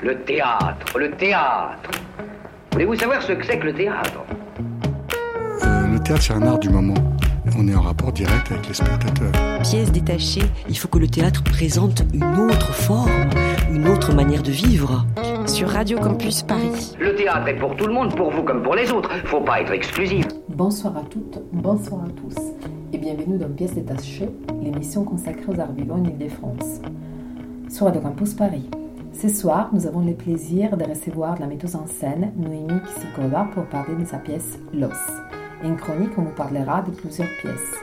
Le théâtre, le théâtre. Voulez-vous savoir ce que c'est que le théâtre? Euh, Le théâtre, c'est un art du moment. On est en rapport direct avec les spectateurs. Pièce détachée, il faut que le théâtre présente une autre forme, une autre manière de vivre. Sur Radio Campus Paris. Le théâtre est pour tout le monde, pour vous comme pour les autres. Faut pas être exclusif. Bonsoir à toutes, bonsoir à tous. Et bienvenue dans Pièce détachée, l'émission consacrée aux arts vivants en Ile-de-France. Sur Radio Campus Paris. Ce soir, nous avons le plaisir de recevoir la metteuse en scène Noémie Kisikova pour parler de sa pièce Los. In chronique, on nous parlera de plusieurs pièces.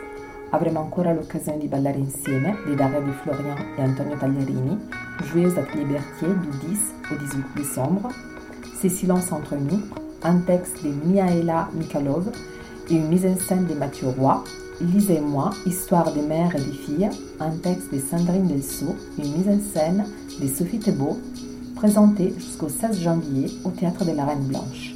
Avremo ancora l'occasione di ballare insieme di Daria Di Florian et Antonio Tagliarini, joueuse à Liberté du 10 au 18 décembre, Ces silences entre nous, un texte de Miaela Mikhalov et une mise en scène de Mathieu Roy, Lise et moi, Histoire des mères et des filles, un texte de Sandrine Delsaux, une mise en scène de Sophie Thébault, présenté jusqu'au 16 janvier au Théâtre de la Reine Blanche.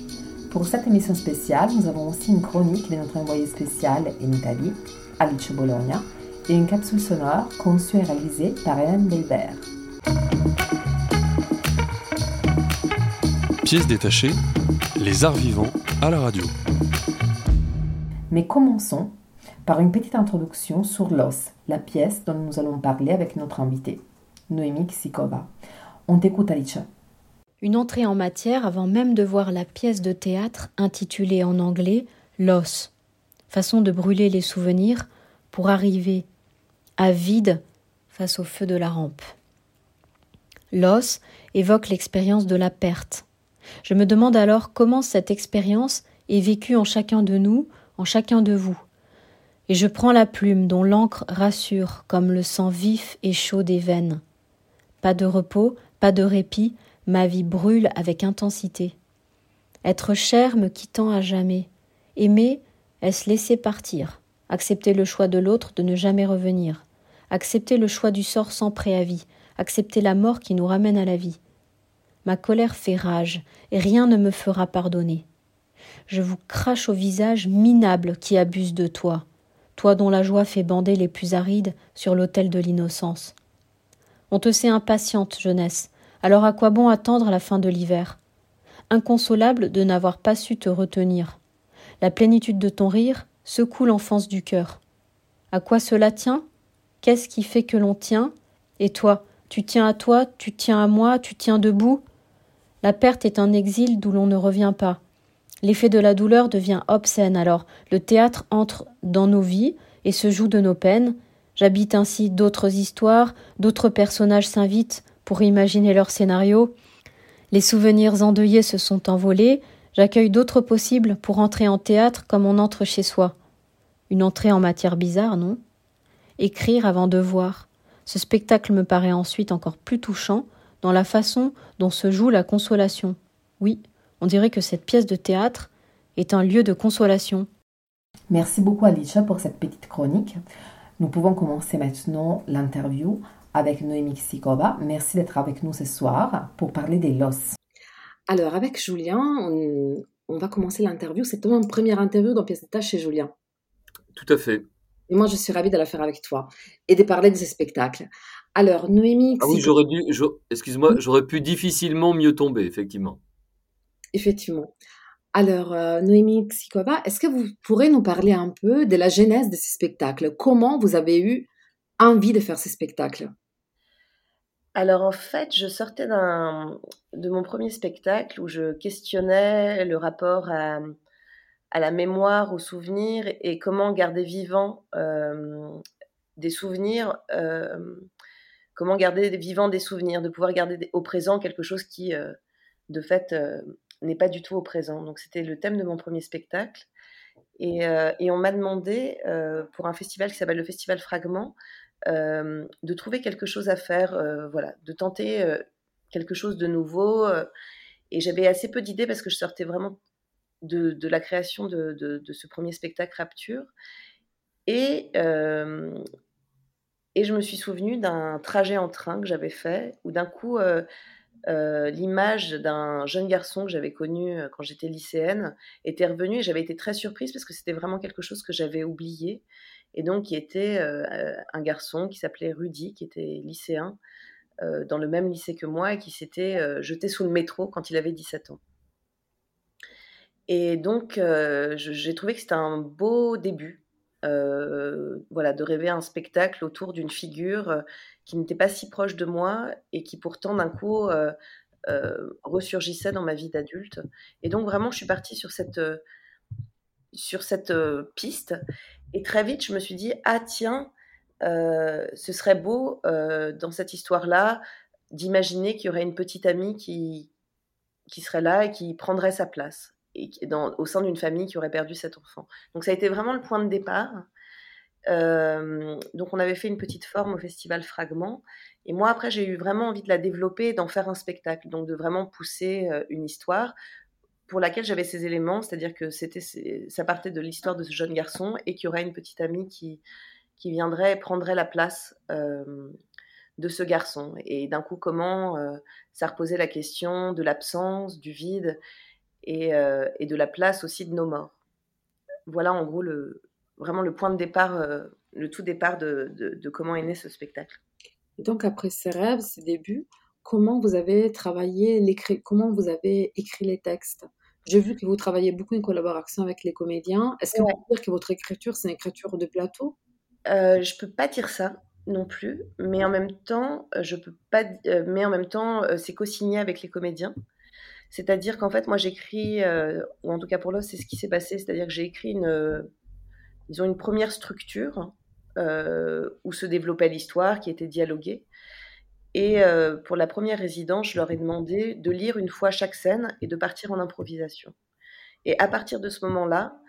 Pour cette émission spéciale, nous avons aussi une chronique de notre envoyé spécial en Italie, Alice Bologna, et une capsule sonore conçue et réalisée par Hélène Delbert. Pièces détachées, les arts vivants à la radio. Mais commençons par une petite introduction sur L'os, la pièce dont nous allons parler avec notre invitée, Noémie Ksikova. On t'écoute, Alicia une entrée en matière avant même de voir la pièce de théâtre intitulée en anglais L'os, façon de brûler les souvenirs pour arriver à vide face au feu de la rampe. L'os évoque l'expérience de la perte. Je me demande alors comment cette expérience est vécue en chacun de nous, en chacun de vous. Et je prends la plume dont l'encre rassure comme le sang vif et chaud des veines. Pas de repos, pas de répit, Ma vie brûle avec intensité. Être cher me quittant à jamais. Aimer, est-ce laisser partir? Accepter le choix de l'autre de ne jamais revenir. Accepter le choix du sort sans préavis. Accepter la mort qui nous ramène à la vie. Ma colère fait rage, et rien ne me fera pardonner. Je vous crache au visage minable qui abuse de toi, toi dont la joie fait bander les plus arides sur l'autel de l'innocence. On te sait impatiente, jeunesse, alors à quoi bon attendre la fin de l'hiver? Inconsolable de n'avoir pas su te retenir. La plénitude de ton rire secoue l'enfance du cœur. À quoi cela tient? Qu'est-ce qui fait que l'on tient? Et toi, tu tiens à toi, tu tiens à moi, tu tiens debout? La perte est un exil d'où l'on ne revient pas. L'effet de la douleur devient obscène, alors le théâtre entre dans nos vies et se joue de nos peines. J'habite ainsi d'autres histoires, d'autres personnages s'invitent, pour imaginer leur scénario. Les souvenirs endeuillés se sont envolés, j'accueille d'autres possibles pour entrer en théâtre comme on entre chez soi. Une entrée en matière bizarre, non? Écrire avant de voir. Ce spectacle me paraît ensuite encore plus touchant dans la façon dont se joue la consolation. Oui, on dirait que cette pièce de théâtre est un lieu de consolation. Merci beaucoup Alicia pour cette petite chronique. Nous pouvons commencer maintenant l'interview avec Noémie Ksikova. Merci d'être avec nous ce soir pour parler des LOS. Alors, avec Julien, on, va commencer l'interview. C'est ton première interview dans Pièce d'état chez Julien. Tout à fait. Et moi, je suis ravie de la faire avec toi et de parler de ce spectacle. Alors, Noémie. Ah oui, j'aurais dû, excuse-moi, j'aurais pu difficilement mieux tomber, effectivement. Effectivement. Alors, euh, Noémie Ksikova, est-ce que vous pourrez nous parler un peu de la genèse de ce spectacle Comment vous avez eu envie de faire ce spectacle alors en fait, je sortais de mon premier spectacle où je questionnais le rapport à, la mémoire, au souvenir et comment garder vivant euh, des souvenirs, euh, comment garder vivant des souvenirs, de pouvoir garder au présent quelque chose qui, de fait, n'est pas du tout au présent. Donc c'était le thème de mon premier spectacle. Et, et on m'a demandé, pour un festival qui s'appelle le Festival Fragment, euh, de trouver quelque chose à faire, euh, voilà, de tenter euh, quelque chose de nouveau. et j'avais assez peu d'idées parce que je sortais vraiment de, la création de, ce premier spectacle Rapture. Et, et je me suis souvenue d'un trajet en train que j'avais fait, où d'un coup, l'image d'un jeune garçon que j'avais connu quand j'étais lycéenne était revenue et j'avais été très surprise parce que c'était vraiment quelque chose que j'avais oublié et donc qui était euh, un garçon qui s'appelait Rudy, qui était lycéen, dans le même lycée que moi et qui s'était jeté sous le métro quand il avait 17 ans. Et donc, j'ai trouvé que c'était un beau début, voilà, de rêver un spectacle autour d'une figure qui n'était pas si proche de moi et qui pourtant d'un coup ressurgissait dans ma vie d'adulte. Et donc vraiment, je suis partie sur cette, sur cette piste. Et très vite, je me suis dit, ah tiens, ce serait beau dans cette histoire-là d'imaginer qu'il y aurait une petite amie qui, qui serait là et qui prendrait sa place dans, au sein d'une famille qui aurait perdu cet enfant. Donc ça a été vraiment le point de départ. donc on avait fait une petite forme au festival Fragment. Et moi après j'ai eu vraiment envie de la développer, d'en faire un spectacle, donc de vraiment pousser une histoire pour laquelle j'avais ces éléments, c'est-à-dire que c'était ça partait de l'histoire de ce jeune garçon et qu'il y aurait une petite amie qui qui viendrait et prendrait la place de ce garçon. Et d'un coup comment ça reposait la question de l'absence, du vide euh, et, de la place aussi de nos morts. Voilà en gros le, vraiment le point de départ, euh, le tout départ de, comment est né ce spectacle. Et donc après ces rêves, ces débuts, comment vous avez travaillé, comment vous avez écrit les textes? J'ai vu que vous travaillez beaucoup en collaboration avec les comédiens. Est-ce que vous pouvez dire que votre écriture, c'est une écriture de plateau? Euh, Je peux pas dire ça non plus, mais en même temps, je peux pas, mais en même temps, c'est co-signé avec les comédiens. C'est-à-dire qu'en fait, moi, j'écris, euh, ou en tout cas pour l'os, c'est ce qui s'est passé, c'est-à-dire que j'ai écrit une, euh, ils une première structure euh, où se développait l'histoire, qui était dialoguée. Et pour la première résidence, je leur ai demandé de lire une fois chaque scène et de partir en improvisation. Et à partir de ce moment-là,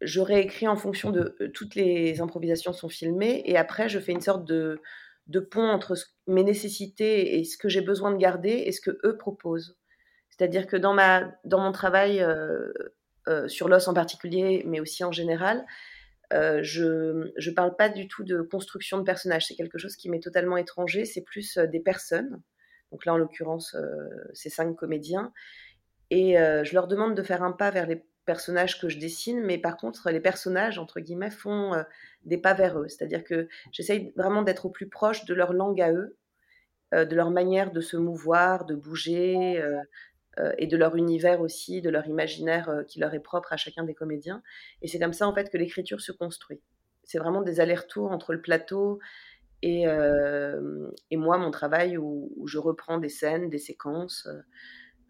j'aurais écrit en fonction de toutes les improvisations sont filmées et après je fais une sorte de de pont entre mes nécessités et ce que j'ai besoin de garder et ce que eux proposent. C'est-à-dire que dans, ma, dans mon travail euh, euh, sur l'os en particulier, mais aussi en général, euh, je ne parle pas du tout de construction de personnages. C'est quelque chose qui m'est totalement étranger. C'est plus des personnes. Donc là, en l'occurrence, c'est cinq comédiens. Et je leur demande de faire un pas vers les personnages que je dessine, mais par contre, les personnages, entre guillemets, font euh, des pas vers eux. C'est-à-dire que j'essaye vraiment d'être au plus proche de leur langue à eux, euh, de leur manière de se mouvoir, de bouger, euh, et de leur univers aussi, de leur imaginaire qui leur est propre à chacun des comédiens. Et c'est comme ça, en fait, que l'écriture se construit. C'est vraiment des allers-retours entre le plateau et, moi, mon travail, où, je reprends des scènes, des séquences.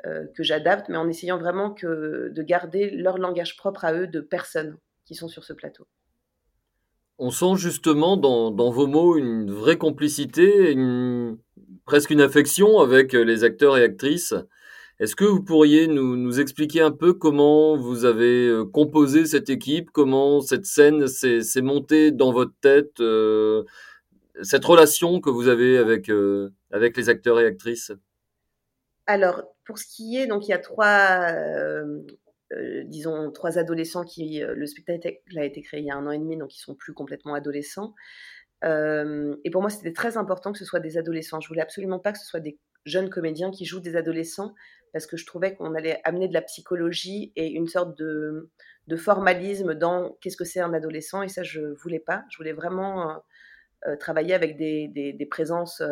Euh, que j'adapte, mais en essayant vraiment de garder leur langage propre à eux de personnes qui sont sur ce plateau. On sent justement dans, vos mots une vraie complicité, presque une affection avec les acteurs et actrices. Est-ce que vous pourriez nous, expliquer un peu comment vous avez euh, composé cette équipe, comment cette scène s'est montée dans votre tête, euh, cette relation que vous avez avec les acteurs et actrices? Alors, pour ce qui est, donc il y a trois, euh, euh, disons, trois adolescents qui, euh, le spectacle a été créé il y a un an et demi, donc ils sont plus complètement adolescents. et pour moi, c'était très important que ce soit des adolescents. Je voulais absolument pas que ce soit des jeunes comédiens qui jouent des adolescents, parce que je trouvais qu'on allait amener de la psychologie et une sorte de, formalisme dans qu'est-ce que c'est un adolescent, et ça, je voulais pas. Je voulais vraiment travailler avec des, des présences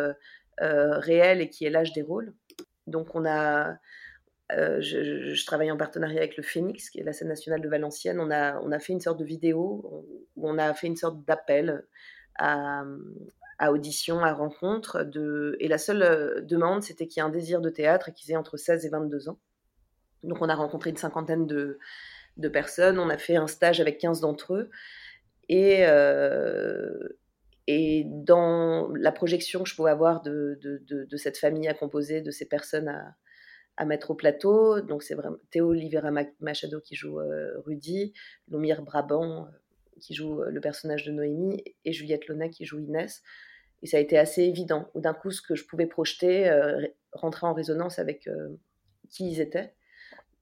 réelles et qui est l'âge des rôles. Donc on a, euh, je, travaille en partenariat avec le Phoenix, qui est la scène nationale de Valenciennes. On a, on a fait une sorte de vidéo où on a fait une sorte d'appel à, audition, à rencontre. De, et la seule euh, demande, c'était qu'il y ait un désir de théâtre et qu'ils aient entre 16 et 22 ans. Donc on a rencontré une cinquantaine de, personnes. On a fait un stage avec 15 d'entre eux. Et, euh, et dans la projection que je pouvais avoir de, cette famille à composer, de ces personnes à, mettre au plateau, donc c'est vraiment Théo Olivera Machado qui joue euh, Rudy, Lomir Brabant euh, qui joue euh, le personnage de Noémie et Juliette Lona qui joue Inès. Et ça a été assez évident. D'un coup, ce que je pouvais projeter rentrait en résonance avec qui ils étaient.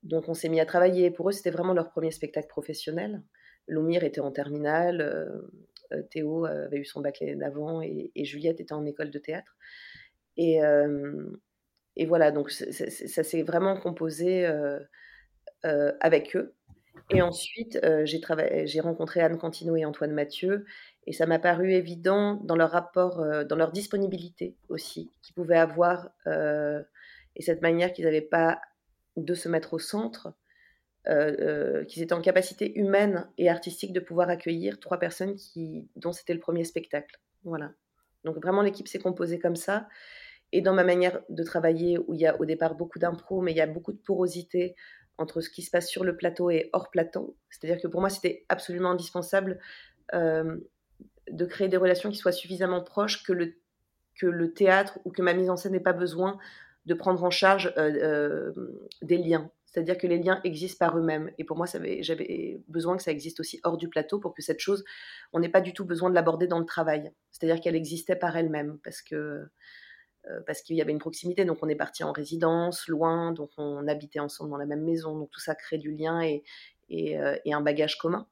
Donc on s'est mis à travailler. Pour eux, c'était vraiment leur premier spectacle professionnel. Lomir était en terminale, euh, Théo avait eu son bac d'avant et, et, Juliette était en école de théâtre. Et, euh, et voilà, donc ça s'est vraiment composé euh, avec eux. Et ensuite, j'ai rencontré Anne Cantino et Antoine Mathieu. Et ça m'a paru évident dans leur rapport, euh, dans leur disponibilité aussi, qu'ils pouvaient avoir, euh, et cette manière qu'ils n'avaient pas de se mettre au centre, euh, qu'ils étaient en capacité humaine et artistique de pouvoir accueillir trois personnes qui, dont c'était le premier spectacle. Voilà. Donc vraiment l'équipe s'est composée comme ça. Et dans ma manière de travailler, où il y a au départ beaucoup d'impro, mais il y a beaucoup de porosité entre ce qui se passe sur le plateau et hors plateau. C'est-à-dire que pour moi, c'était absolument indispensable de créer des relations qui soient suffisamment proches que le, que le théâtre ou que ma mise en scène n'ait pas besoin de prendre en charge euh, euh, des liens. C'est-à-dire que les liens existent par eux-mêmes. Et pour moi, j'avais besoin que ça existe aussi hors du plateau pour que cette chose, on n'ait pas du tout besoin de l'aborder dans le travail. C'est-à-dire qu'elle existait par elle-même parce que euh, parce qu'il y avait une proximité. Donc on est parti en résidence, loin, donc on habitait ensemble dans la même maison. Donc tout ça crée du lien et, et, et un bagage commun.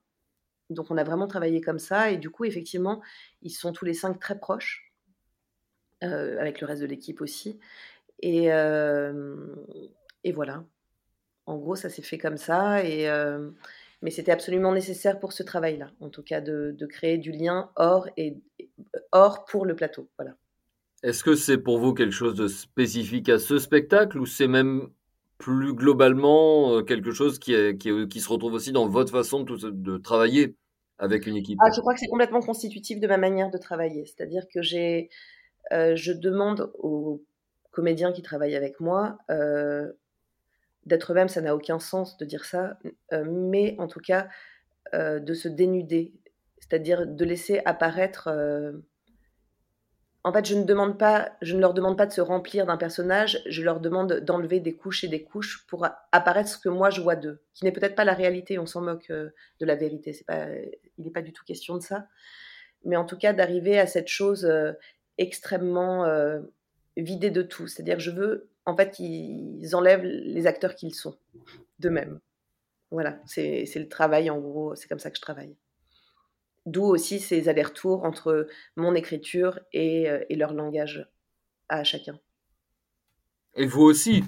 Donc on a vraiment travaillé comme ça et du coup effectivement ils sont tous les cinq très proches euh, avec le reste de l'équipe aussi et, euh, et, voilà. En gros ça s'est fait comme ça et euh, mais c'était absolument nécessaire pour ce travail-là, en tout cas de, créer du lien hors et hors pour le plateau. Voilà. Est-ce que c'est pour vous quelque chose de spécifique à ce spectacle ou c'est même plus globalement quelque chose qui, qui, se retrouve aussi dans votre façon de, de travailler avec une équipe? Ah, Je crois que c'est complètement constitutif de ma manière de travailler. C'est-à-dire que j'ai, euh, je demande aux comédiens qui travaillent avec moi euh, d'être eux-mêmes, ça n'a aucun sens de dire ça, euh, mais en tout cas de se dénuder, c'est-à-dire de laisser apparaître en fait, je ne demande pas, je ne leur demande pas de se remplir d'un personnage, je leur demande d'enlever des couches et des couches pour apparaître ce que moi je vois d'eux, qui n'est peut-être pas la réalité. On s'en moque euh, de la vérité. C'est pas, il n'est pas du tout question de ça. Mais en tout cas, d'arriver à cette chose euh, extrêmement vidée de tout. C'est-à-dire, je veux en fait qu'ils enlèvent les acteurs qu'ils sont d'eux-mêmes. Voilà, c'est le travail en gros. C'est comme ça que je travaille. D'où aussi ces allers-retours entre mon écriture et, euh, et, leur langage à chacun. Et vous aussi,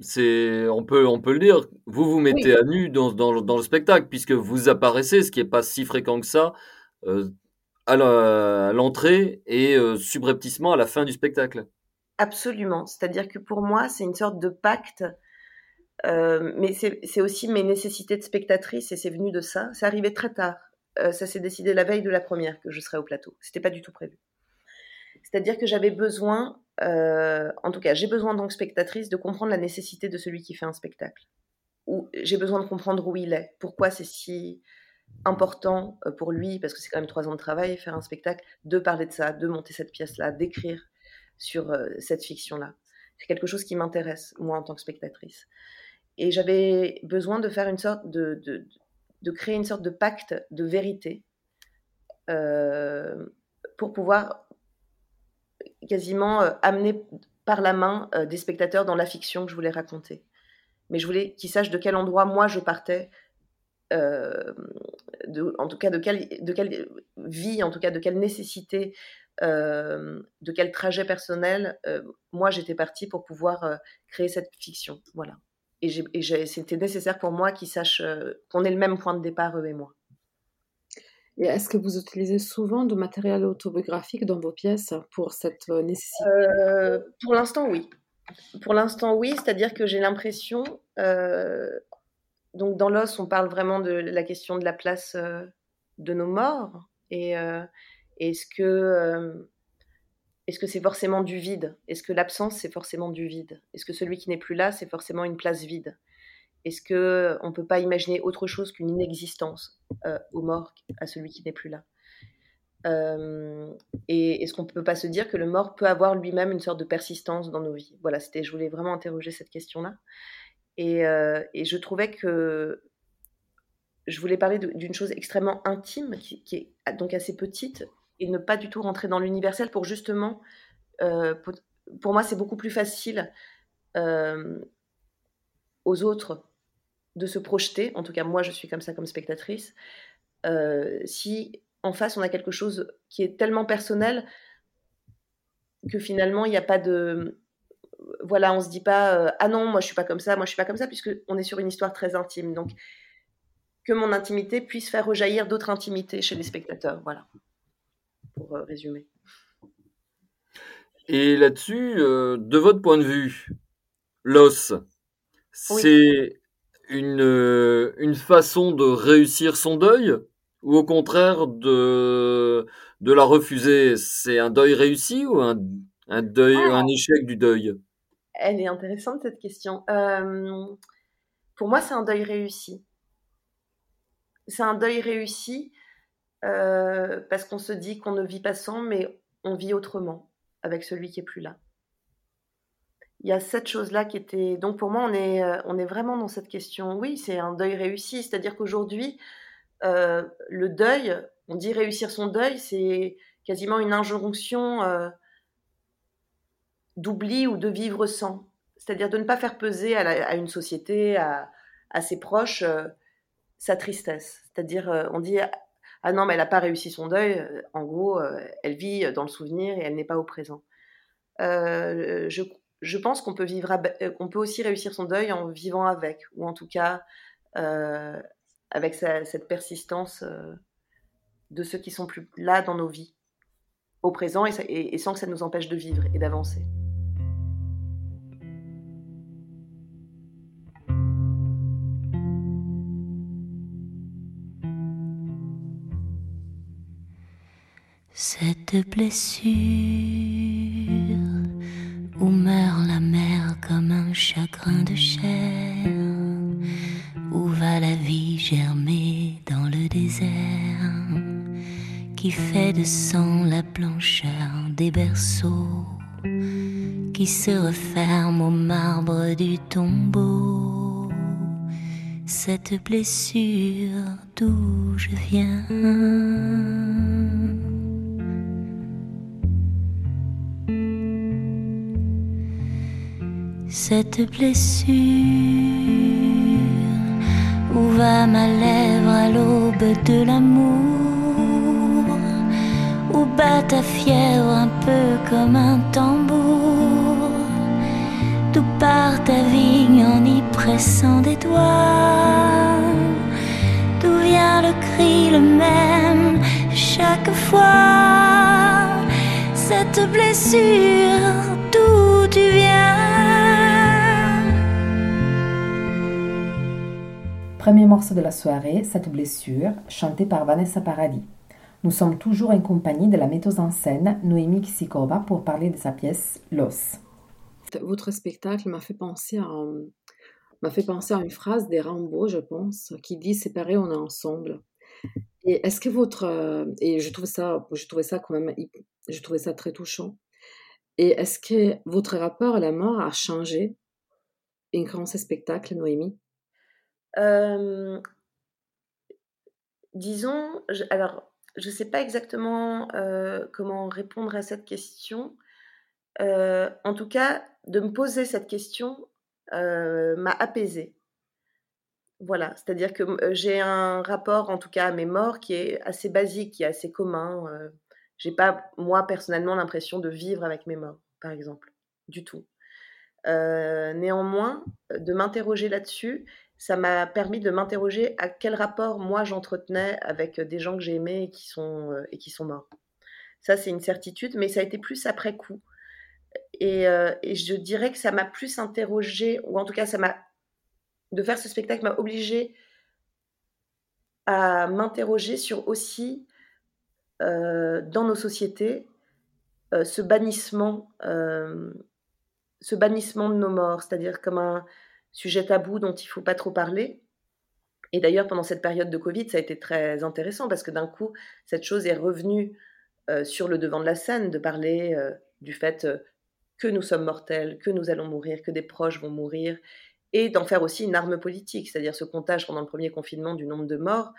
c'est on peut on peut le dire, vous vous mettez à nu dans, dans, dans, le spectacle puisque vous apparaissez, ce qui est pas si fréquent que ça, euh, à l'entrée et euh, subrepticement à la fin du spectacle. Absolument, c'est-à-dire que pour moi c'est une sorte de pacte. mais c'est aussi mes nécessités de spectatrice et c'est venu de ça. C'est arrivé très tard. Euh, ça s'est décidé la veille de la première que je serais au plateau. C'était pas du tout prévu. C'est-à-dire que j'avais besoin, euh, en tout cas, j'ai besoin que spectatrice de comprendre la nécessité de celui qui fait un spectacle. Ou j'ai besoin de comprendre où il est, pourquoi c'est si important euh, pour lui, parce que c'est quand même trois ans de travail, faire un spectacle, de parler de ça, de monter cette pièce-là, d'écrire sur cette fiction-là. C'est quelque chose qui m'intéresse, moi, en tant que spectatrice. Et j'avais besoin de faire une sorte de, de créer une sorte de pacte de vérité euh, pour pouvoir quasiment euh, amener par la main euh, des spectateurs dans la fiction que je voulais raconter. Mais je voulais qu'ils sachent de quel endroit moi je partais, de, en tout cas de quelle, de quelle vie, en tout cas de quelle nécessité, de quel trajet personnel moi j'étais partie pour pouvoir créer cette fiction. Voilà et, c'était nécessaire pour moi qu'ils sachent euh, qu'on ait le même point de départ, eux et moi. Et est-ce que vous utilisez souvent de matériel autobiographique dans vos pièces pour cette euh, nécessité? Euh, Pour l'instant, oui. Pour l'instant, oui, c'est-à-dire que j'ai l'impression. donc, dans l'os, on parle vraiment de la question de la place de nos morts. Et est-ce que est-ce que c'est forcément du vide? Est-ce que l'absence, c'est forcément du vide? Est-ce que celui qui n'est plus là, c'est forcément une place vide? Est-ce que on peut pas imaginer autre chose qu'une inexistence euh, au mort à celui qui n'est plus là? Euh, Et est-ce qu'on ne peut pas se dire que le mort peut avoir lui-même une sorte de persistance dans nos vies? Voilà, c'était, je voulais vraiment interroger cette question-là. Et, euh, je trouvais que je voulais parler d'une chose extrêmement intime, qui, qui, est donc assez petite, et ne pas du tout rentrer dans l'universel pour justement, euh, pour, moi, c'est beaucoup plus facile euh, aux autres de se projeter, en tout cas moi je suis comme ça comme spectatrice, euh, si en face on a quelque chose qui est tellement personnel que finalement il n'y a pas de... Voilà, on se dit pas ah non, moi je suis pas comme ça, moi je suis pas comme ça, puisque on est sur une histoire très intime. Donc que mon intimité puisse faire rejaillir d'autres intimités chez les spectateurs. Voilà. Pour résumer. Et là-dessus, de votre point de vue, l'os, c'est une, une façon de réussir son deuil ou au contraire de, de la refuser C'est un deuil réussi ou un, un deuil, Ah. un échec du deuil? Elle est intéressante cette question. Euh, pour moi, c'est un deuil réussi. C'est un deuil réussi euh, parce qu'on se dit qu'on ne vit pas sans, mais on vit autrement avec celui qui est plus là. Il y a cette chose-là qui était. Donc pour moi, on est, euh, on est vraiment dans cette question. Oui, c'est un deuil réussi. C'est-à-dire qu'aujourd'hui, euh, le deuil, on dit réussir son deuil, c'est quasiment une injonction d'oubli ou de vivre sans. C'est-à-dire de ne pas faire peser à, une société, à, ses proches, sa tristesse. C'est-à-dire, on dit Ah non, mais elle n'a pas réussi son deuil. Euh, En gros, euh, elle vit dans le souvenir et elle n'est pas au présent. Euh, je, je pense qu'on peut, vivre euh, peut aussi réussir son deuil en vivant avec, ou en tout cas euh, avec cette persistance euh, de ceux qui sont plus là dans nos vies, au présent, et sans que ça nous empêche de vivre et d'avancer. Cette blessure où meurt la mer comme un chagrin de chair, où va la vie germer dans le désert, qui fait de sang la blancheur des berceaux, qui se referme au marbre du tombeau. Cette blessure d'où je viens. Cette blessure où va ma lèvre à l'aube de l'amour, où bat ta fièvre un peu comme un tambour, d'où part ta vigne en y pressant des doigts, d'où vient le cri le même chaque fois, cette blessure Premier morceau de la soirée, Cette blessure, chanté par Vanessa Paradis. Nous sommes toujours en compagnie de la metteuse en scène Noémie Kisikova pour parler de sa pièce L'os. Votre spectacle m'a fait penser à m'a fait penser à une phrase des Rambo, je pense, qui dit séparés on est ensemble. Et est-ce que votre euh, et je trouve ça je trouvais ça quand même je trouvais ça très touchant. Et est-ce que votre rapport à la mort a changé en créant ce spectacle, Noémie? Euh, disons, alors, je ne sais pas exactement euh, comment répondre à cette question. Euh, en tout cas, de me poser cette question m'a apaisée. Voilà, c'est-à-dire que j'ai un rapport, en tout cas à mes morts, qui est assez basique, qui est assez commun. J'ai pas, moi, personnellement, l'impression de vivre avec mes morts, par exemple, du tout. Néanmoins, de m'interroger là-dessus, ça m'a permis de m'interroger à quel rapport moi j'entretenais avec des gens que j'ai aimés et qui sont, euh, et qui sont morts. Ça, c'est une certitude, mais ça a été plus après coup. Et, euh, je dirais que ça m'a plus interrogé, ou en tout cas, ça m'a de faire ce spectacle m'a obligé à m'interroger sur aussi euh, dans nos sociétés euh, ce bannissement, euh, ce bannissement de nos morts, c'est-à-dire comme un sujet tabou dont il faut pas trop parler. Et d'ailleurs, pendant cette période de Covid, ça a été très intéressant parce que d'un coup, cette chose est revenue euh, sur le devant de la scène, de parler euh, du fait euh, que nous sommes mortels, que nous allons mourir, que des proches vont mourir, et d'en faire aussi une arme politique, c'est-à-dire ce comptage pendant le premier confinement du nombre de morts,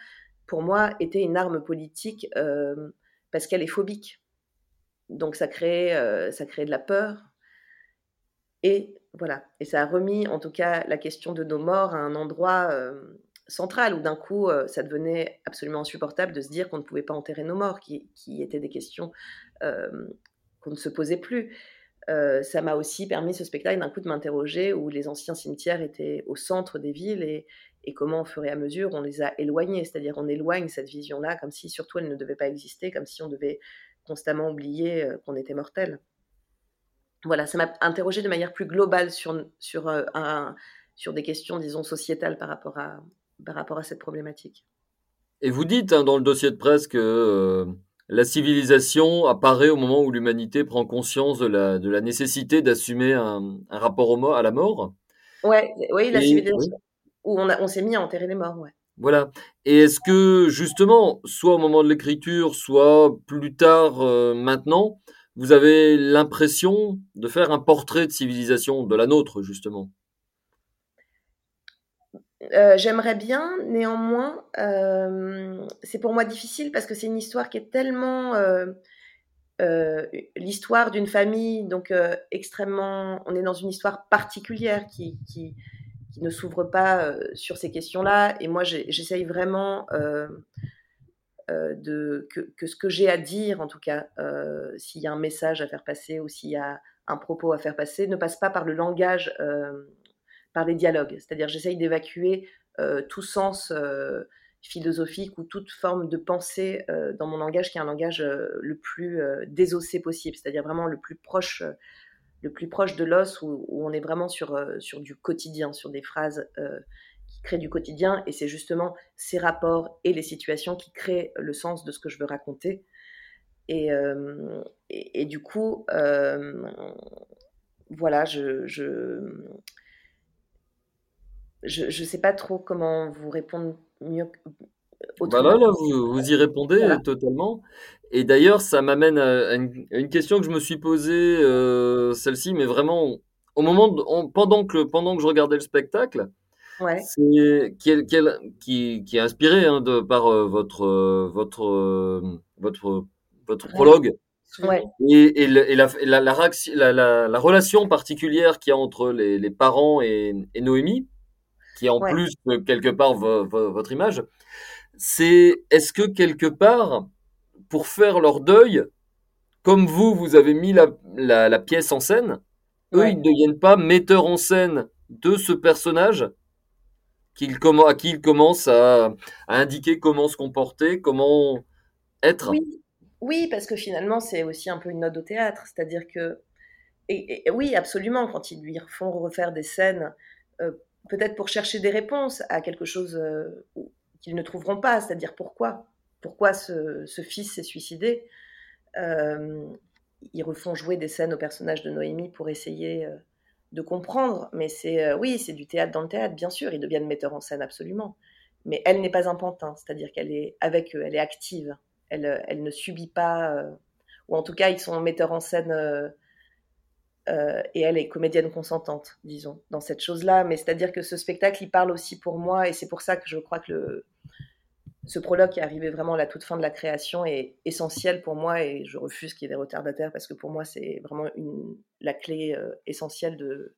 pour moi, était une arme politique parce qu'elle est phobique. Donc ça crée, ça crée de la peur. Et voilà, et ça a remis en tout cas la question de nos morts à un endroit euh, central où d'un coup euh, ça devenait absolument insupportable de se dire qu'on ne pouvait pas enterrer nos morts, qui, étaient des questions euh, qu'on ne se posait plus. Ça m'a aussi permis ce spectacle d'un coup de m'interroger où les anciens cimetières étaient au centre des villes et, et comment au fur et à mesure on les a éloignés, c'est-à-dire on éloigne cette vision-là comme si surtout elle ne devait pas exister, comme si on devait constamment oublié qu'on était mortel. Voilà, ça m'a interrogé de manière plus globale sur, sur, un, sur des questions, disons, sociétales par rapport à, par rapport à cette problématique. Et vous dites hein, dans le dossier de presse que la civilisation apparaît au moment où l'humanité prend conscience de la, de la nécessité d'assumer un, un, rapport au, à la mort. Ouais, oui, la civilisation. Où on, on s'est mis à enterrer les morts, ouais. Voilà. Et est-ce que justement, soit au moment de l'écriture, soit plus tard, euh, maintenant, vous avez l'impression de faire un portrait de civilisation, de la nôtre, justement euh, J'aimerais bien, néanmoins, euh, c'est pour moi difficile parce que c'est une histoire qui est tellement l'histoire d'une famille, donc extrêmement, on est dans une histoire particulière qui, qui, ne s'ouvre pas sur ces questions-là. Et moi, j'essaye vraiment de, que, ce que j'ai à dire, en tout cas, s'il y a un message à faire passer ou s'il y a un propos à faire passer, ne passe pas par le langage, par les dialogues. C'est-à-dire, j'essaye d'évacuer tout sens philosophique ou toute forme de pensée dans mon langage qui est un langage le plus désossé possible, c'est-à-dire vraiment le plus proche le plus proche de l'os où, on est vraiment sur, euh, du quotidien, sur des phrases euh, créent du quotidien. Et c'est justement ces rapports et les situations qui créent le sens de ce que je veux raconter. Et, euh, et, du coup, voilà, je, je je sais pas trop comment vous répondre mieux. Bah là, là, vous, vous y répondez totalement. Et d'ailleurs, ça m'amène à, une, question que je me suis posée, euh, celle-ci, mais vraiment au moment pendant que pendant que je regardais le spectacle, c'est qui, qui, qui, est inspiré hein, de, par euh, votre euh, votre votre votre prologue. Et, et, la, la, la, la, relation particulière qu'il y a entre les, les parents et, et, Noémie, qui est en plus quelque part votre image, c'est est-ce que quelque part pour faire leur deuil, comme vous, vous avez mis la, pièce en scène, eux, ils ne deviennent pas metteurs en scène de ce personnage à qui ils commencent à, indiquer comment se comporter, comment être. Oui, parce que finalement, c'est aussi un peu une note au théâtre. C'est-à-dire que, et, oui, absolument, quand ils lui font refaire des scènes, euh, peut-être pour chercher des réponses à quelque chose euh, qu'ils ne trouveront pas, c'est-à-dire pourquoi pourquoi ce, fils s'est suicidé. Euh, ils refont jouer des scènes au personnage de Noémie pour essayer de comprendre. Mais c'est euh, oui, c'est du théâtre dans le théâtre, bien sûr. Ils deviennent metteurs en scène absolument. Mais elle n'est pas un pantin, c'est-à-dire qu'elle est avec eux, elle est active. Elle, elle ne subit pas, ou en tout cas, ils sont metteurs en scène. et elle est comédienne consentante, disons, dans cette chose-là. Mais c'est-à-dire que ce spectacle, il parle aussi pour moi, et c'est pour ça que je crois que le, ce prologue qui est arrivé vraiment à la toute fin de la création est essentiel pour moi et je refuse qu'il y ait des retardataires parce que pour moi c'est vraiment la clé euh, essentielle de,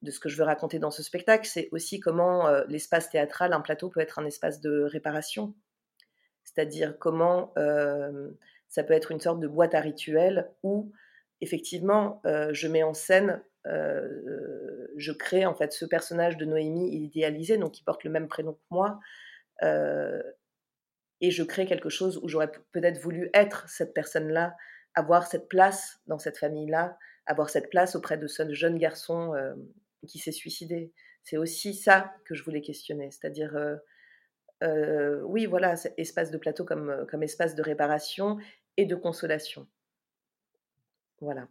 de ce que je veux raconter dans ce spectacle. C'est aussi comment euh, l'espace théâtral, un plateau peut être un espace de réparation. C'est-à-dire comment euh, ça peut être une sorte de boîte à rituels où effectivement je mets en scène, je crée en fait ce personnage de Noémie idéalisé, donc qui porte le même prénom que moi et je crée quelque chose où j'aurais peut-être voulu être cette personne-là, avoir cette place dans cette famille-là, avoir cette place auprès de ce jeune garçon euh, qui s'est suicidé. C'est aussi ça que je voulais questionner, c'est-à-dire, euh, euh, oui, voilà, espace de plateau comme, comme espace de réparation et de consolation. Voilà.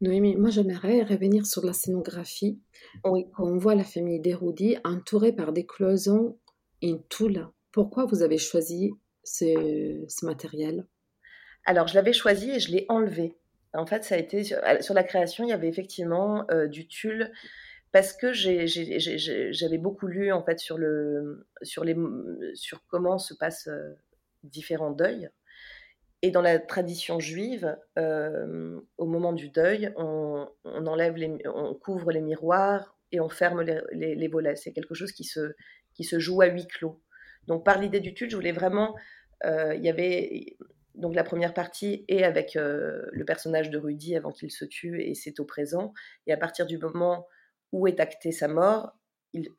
Noémie, moi j'aimerais revenir sur la scénographie. Oui. On voit la famille d'Héroudi entourée par des cloisons in tulle pourquoi vous avez choisi ce, matériel? Alors, je l'avais choisi et je l'ai enlevé. En fait, ça a été sur, la création, il y avait effectivement euh, du tulle parce que j'avais beaucoup lu en fait sur le sur les sur comment se passent euh, différents deuils. Et dans la tradition juive, euh, au moment du deuil, on, enlève les, on couvre les miroirs et on ferme les, les volets. C'est quelque chose qui se qui se joue à huis clos. Donc par l'idée du tulle, je voulais vraiment, euh, il y avait donc la première partie et avec euh, le personnage de Rudy avant qu'il se tue et c'est au présent. Et à partir du moment où est actée sa mort,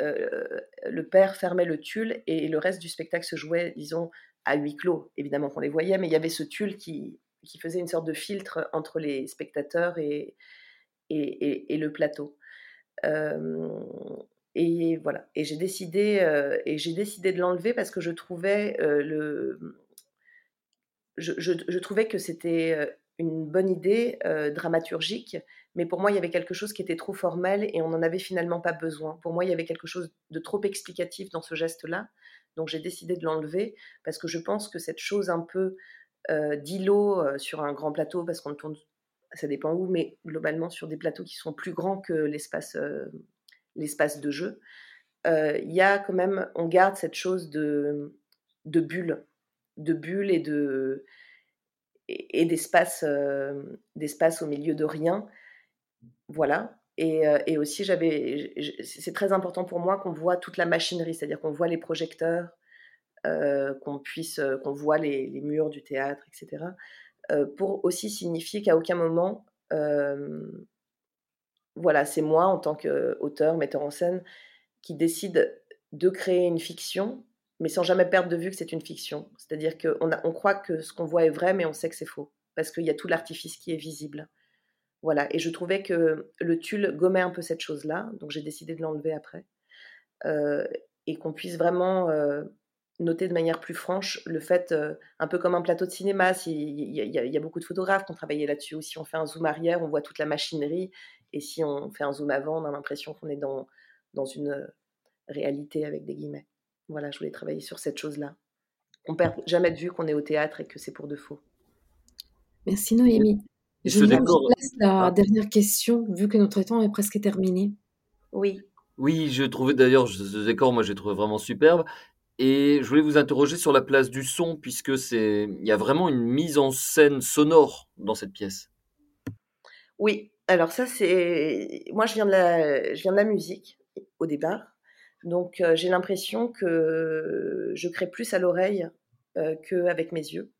euh, le père fermait le tulle et le reste du spectacle se jouait, disons, à huis clos, évidemment qu'on les voyait, mais il y avait ce tulle qui, faisait une sorte de filtre entre les spectateurs et, le plateau. Et voilà. Et j'ai décidé, et j'ai décidé de l'enlever parce que je trouvais le, je, je, trouvais que c'était une bonne idée dramaturgique, mais pour moi, il y avait quelque chose qui était trop formel et on n'en avait finalement pas besoin. Pour moi, il y avait quelque chose de trop explicatif dans ce geste-là. Donc j'ai décidé de l'enlever parce que je pense que cette chose un peu d'îlot sur un grand plateau, parce qu'on tourne, ça dépend où, mais globalement sur des plateaux qui sont plus grands que l'espace l'espace de jeu, il y a quand même, on garde cette chose de, bulle, de bulle et de et, d'espace d'espace au milieu de rien voilà. Et, euh, aussi, j'avais, c'est très important pour moi qu'on voit toute la machinerie, c'est-à-dire qu'on voit les projecteurs, euh, qu'on puisse, euh, qu'on voit les, murs du théâtre, etc. pour aussi signifier qu'à aucun moment, voilà, c'est moi en tant qu'auteur, metteur en scène, qui décide de créer une fiction, mais sans jamais perdre de vue que c'est une fiction. C'est-à-dire qu'on on croit que ce qu'on voit est vrai, mais on sait que c'est faux, parce qu'il y a tout l'artifice qui est visible. Voilà, et je trouvais que le tulle gommait un peu cette chose-là, donc j'ai décidé de l'enlever après. Euh, et qu'on puisse vraiment euh, noter de manière plus franche le fait, euh, un peu comme un plateau de cinéma, il y, a beaucoup de photographes qui ont travaillé là-dessus, ou si on fait un zoom arrière, on voit toute la machinerie, et si on fait un zoom avant, on a l'impression qu'on est dans, dans une réalité avec des guillemets. Voilà, je voulais travailler sur cette chose-là. On perd jamais de vue qu'on est au théâtre et que c'est pour de faux. Merci Noémie. Je, vous laisse la ah. dernière question, vu que notre temps est presque terminé. Oui. Oui, je trouvais d'ailleurs ce décor, moi j'ai trouvé vraiment superbe. Et je voulais vous interroger sur la place du son, puisque c'est, il y a vraiment une mise en scène sonore dans cette pièce. Oui, alors ça c'est, moi je viens de la, je viens de la musique au départ, donc euh, j'ai l'impression que je crée plus à l'oreille euh, qu'avec mes yeux.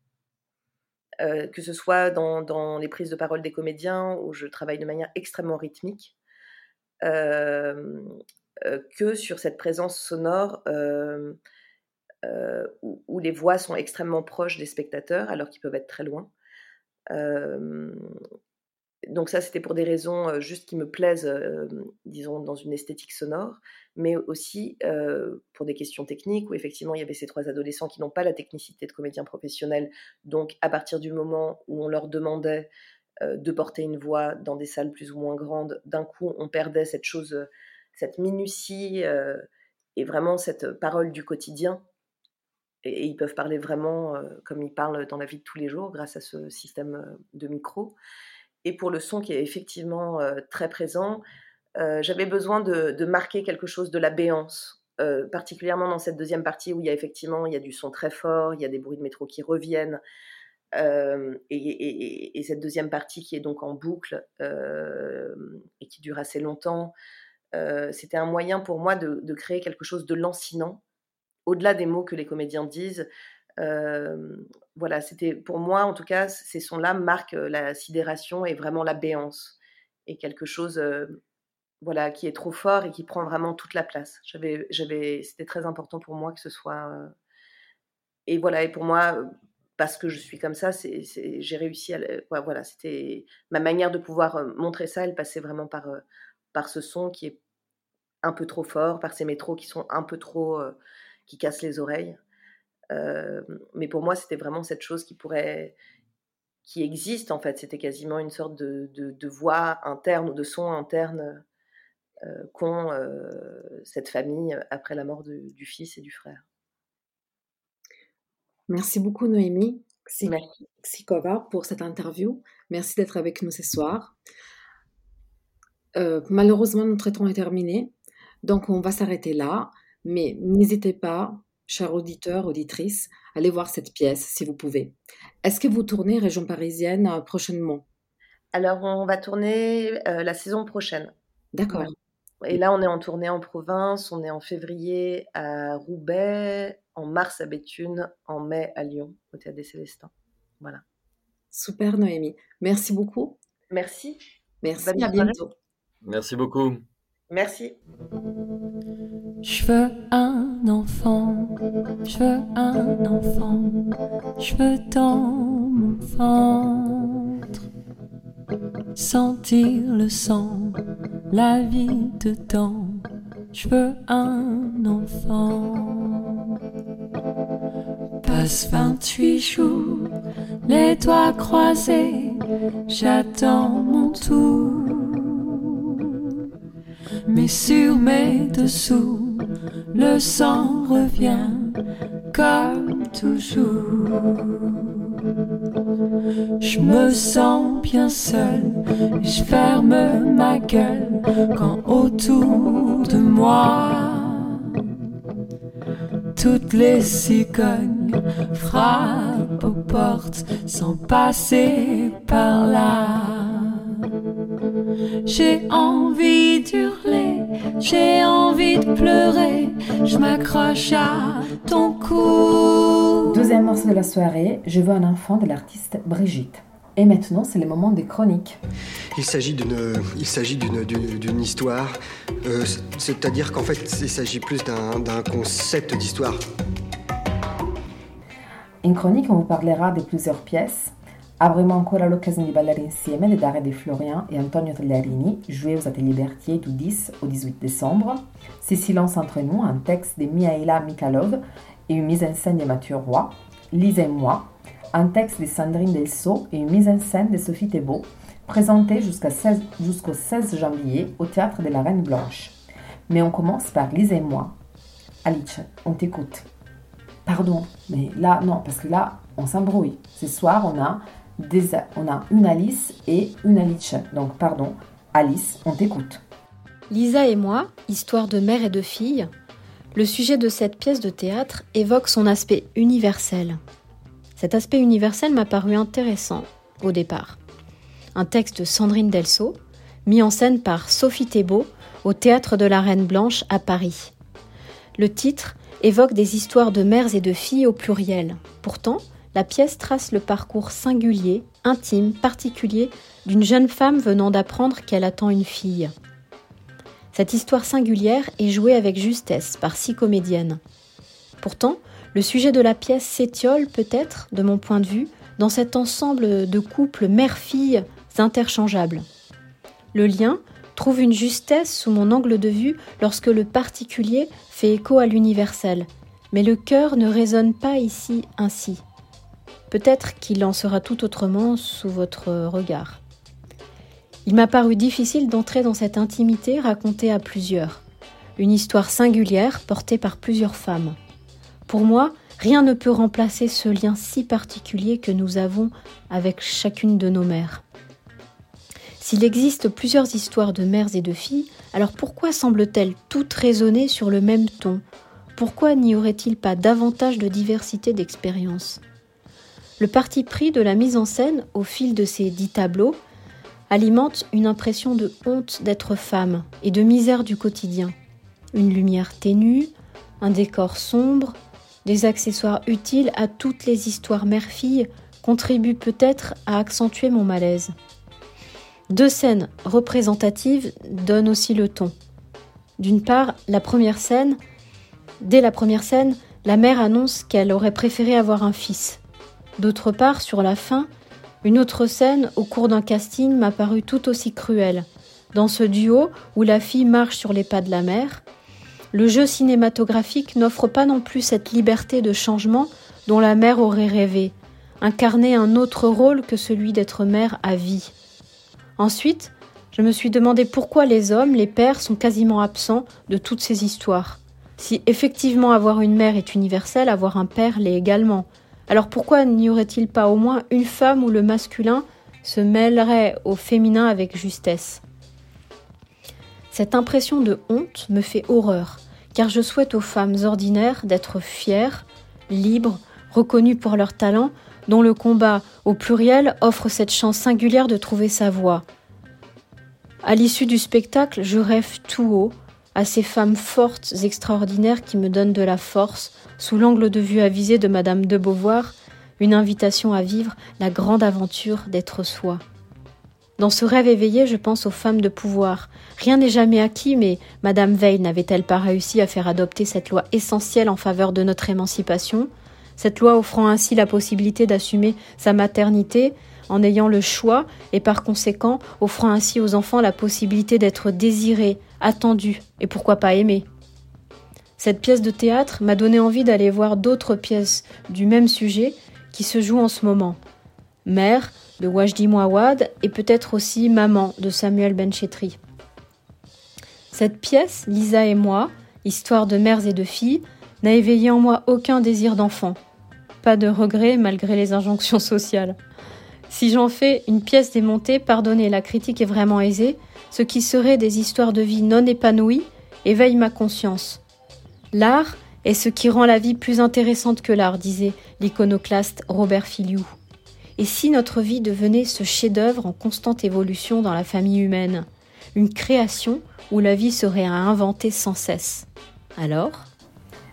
Euh, que ce soit dans, les prises de parole des comédiens, où je travaille de manière extrêmement rythmique, que sur cette présence sonore où, les voix sont extrêmement proches des spectateurs, alors qu'ils peuvent être très loin donc ça, c'était pour des raisons juste qui me plaisent, disons, dans une esthétique sonore, mais aussi pour des questions techniques, où effectivement, il y avait ces trois adolescents qui n'ont pas la technicité de comédiens professionnels. Donc, à partir du moment où on leur demandait de porter une voix dans des salles plus ou moins grandes, d'un coup, on perdait cette chose, cette minutie et vraiment cette parole du quotidien. Et, ils peuvent parler vraiment comme ils parlent dans la vie de tous les jours grâce à ce système de micro et pour le son qui est effectivement euh, très présent, euh, j'avais besoin de, marquer quelque chose de la béance, euh, particulièrement dans cette deuxième partie où il y a effectivement il y a du son très fort, il y a des bruits de métro qui reviennent. Et, cette deuxième partie qui est donc en boucle et qui dure assez longtemps, c'était un moyen pour moi de, de créer quelque chose de lancinant, au-delà des mots que les comédiens disent, voilà, c'était pour moi, en tout cas, ces sons-là marquent la sidération et vraiment la béance. Et quelque chose voilà, qui est trop fort et qui prend vraiment toute la place. J'avais, j'avais, c'était très important pour moi que ce soit. Et voilà, et pour moi, parce que je suis comme ça, c'est, j'ai réussi à. voilà, c'était ma manière de pouvoir montrer ça. Elle passait vraiment par, par ce son qui est un peu trop fort, par ces métros qui sont un peu trop. qui cassent les oreilles mais pour moi, c'était vraiment cette chose qui pourrait, qui existe en fait. C'était quasiment une sorte de, de, voix interne ou de son interne euh, qu'ont cette famille après la mort du fils et du frère. Merci beaucoup Noémie Sikova pour cette interview. Merci d'être avec nous ce soir. malheureusement, notre temps est terminé, donc on va s'arrêter là. Mais n'hésitez pas chers auditeurs, auditrices, allez voir cette pièce si vous pouvez. Est-ce que vous tournez région parisienne euh, prochainement? Alors, on va tourner euh, la saison prochaine. D'accord. Et là, on est en tournée en province, on est en février à Roubaix, en mars à Béthune, en mai à Lyon, au Théâtre des Célestins. Voilà. Super, Noémie. Merci beaucoup. Merci. Merci, à bientôt. Merci beaucoup. Merci. Je veux un enfant, je veux un enfant, je veux dans mon ventre sentir le sang, la vie dedans. Je veux un enfant. Passe 28 jours, les doigts croisés, j'attends mon tour. Mais sur mes dessous, le sang revient comme toujours. Je me sens bien seul, je ferme ma gueule quand autour de moi toutes les cigognes frappent aux portes sans passer par là. J'ai envie d'hurler, j'ai envie de pleurer, je m'accroche à ton cou. Deuxième morceau de la soirée, Je veux un enfant de l'artiste Brigitte. Et maintenant, c'est le moment des chroniques. Il s'agit d'une, il s'agit d'une, d'une, histoire, euh, c'est-à-dire qu'en fait, il s'agit plus d'un, d'un concept d'histoire. Une chronique, on vous parlera de plusieurs pièces. Avremo ancora l'occasione di ballare insieme di Daria De Florian et Antonio Tagliarini, joué aux Ateliers Berthier du 10 au 18 décembre. C'est Silence entre nous, un texte de Mihaela Mikhalov et une mise en scène de Mathieu Roy. Lisez-moi, un texte de Sandrine Delso et une mise en scène de Sophie Thébault, présenté jusqu'au 16, 16 janvier au Théâtre de la Reine Blanche. Mais on commence par Lisez-moi. Alice, on t'écoute. Pardon, mais là, non, parce que là, on s'embrouille. Ce soir, on a on a une Alice et une Alice. Donc, pardon, Alice, on t'écoute. Lisa et moi, histoire de mère et de fille, le sujet de cette pièce de théâtre évoque son aspect universel. Cet aspect universel m'a paru intéressant au départ. Un texte de Sandrine Delso, mis en scène par Sophie Thébault au Théâtre de la Reine Blanche à Paris. Le titre évoque des histoires de mères et de filles au pluriel. Pourtant, la pièce trace le parcours singulier, intime, particulier d'une jeune femme venant d'apprendre qu'elle attend une fille. Cette histoire singulière est jouée avec justesse par six comédiennes. Pourtant, le sujet de la pièce s'étiole peut-être, de mon point de vue, dans cet ensemble de couples mère-fille interchangeables. Le lien trouve une justesse sous mon angle de vue lorsque le particulier fait écho à l'universel, mais le cœur ne résonne pas ici ainsi. Peut-être qu'il en sera tout autrement sous votre regard. Il m'a paru difficile d'entrer dans cette intimité racontée à plusieurs, une histoire singulière portée par plusieurs femmes. Pour moi, rien ne peut remplacer ce lien si particulier que nous avons avec chacune de nos mères. S'il existe plusieurs histoires de mères et de filles, alors pourquoi semblent-elles toutes résonner sur le même ton? Pourquoi n'y aurait-il pas davantage de diversité d'expériences? Le parti pris de la mise en scène au fil de ces dix tableaux alimente une impression de honte d'être femme et de misère du quotidien. Une lumière ténue, un décor sombre, des accessoires utiles à toutes les histoires mère-fille contribuent peut-être à accentuer mon malaise. Deux scènes représentatives donnent aussi le ton. D'une part, la première scène, dès la première scène, la mère annonce qu'elle aurait préféré avoir un fils. D'autre part, sur la fin, une autre scène au cours d'un casting m'a paru tout aussi cruelle. Dans ce duo où la fille marche sur les pas de la mère, le jeu cinématographique n'offre pas non plus cette liberté de changement dont la mère aurait rêvé, incarner un autre rôle que celui d'être mère à vie. Ensuite, je me suis demandé pourquoi les hommes, les pères, sont quasiment absents de toutes ces histoires. Si effectivement avoir une mère est universel, avoir un père l'est également. Alors pourquoi n'y aurait-il pas au moins une femme où le masculin se mêlerait au féminin avec justesse? Cette impression de honte me fait horreur, car je souhaite aux femmes ordinaires d'être fières, libres, reconnues pour leur talent, dont le combat au pluriel offre cette chance singulière de trouver sa voie. À l'issue du spectacle, je rêve tout haut à ces femmes fortes, extraordinaires qui me donnent de la force, sous l'angle de vue avisé de Madame de Beauvoir, une invitation à vivre la grande aventure d'être soi. Dans ce rêve éveillé, je pense aux femmes de pouvoir. Rien n'est jamais acquis, mais Madame Veil n'avait-elle pas réussi à faire adopter cette loi essentielle en faveur de notre émancipation? Cette loi offrant ainsi la possibilité d'assumer sa maternité en ayant le choix et par conséquent offrant ainsi aux enfants la possibilité d'être désirés, attendus et pourquoi pas aimés. Cette pièce de théâtre m'a donné envie d'aller voir d'autres pièces du même sujet qui se jouent en ce moment. Mère, de Wajdi Mouawad et peut-être aussi Maman de Samuel Benchetri. Cette pièce, Lisa et moi, histoire de mères et de filles, n'a éveillé en moi aucun désir d'enfant. Pas de regret malgré les injonctions sociales. Si j'en fais une pièce démontée, pardonnez, la critique est vraiment aisée, ce qui serait des histoires de vie non épanouies éveille ma conscience. L'art est ce qui rend la vie plus intéressante que l'art, disait l'iconoclaste Robert Filiou. Et si notre vie devenait ce chef-d'œuvre en constante évolution dans la famille humaine, une création où la vie serait à inventer sans cesse Alors?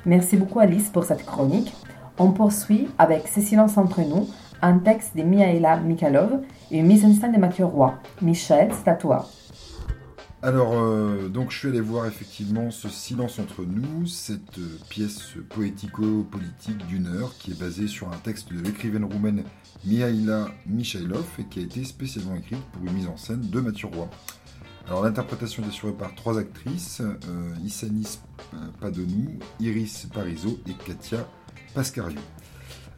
Merci beaucoup Alice pour cette chronique. On poursuit avec Ce silence entre nous, un texte de Mihaela Mikhalov et une mise en scène de Mathieu Roy. Michel, c'est à toi. Alors, euh, je suis allé voir effectivement ce silence entre nous, cette euh, pièce poético-politique d'une heure qui est basée sur un texte de l'écrivaine roumaine Mihaila Michailov et qui a été spécialement écrite pour une mise en scène de Mathieu Roy. Alors l'interprétation est assurée par trois actrices, euh, Issanis Padonou, Iris Parizeau et Katia Pascariou.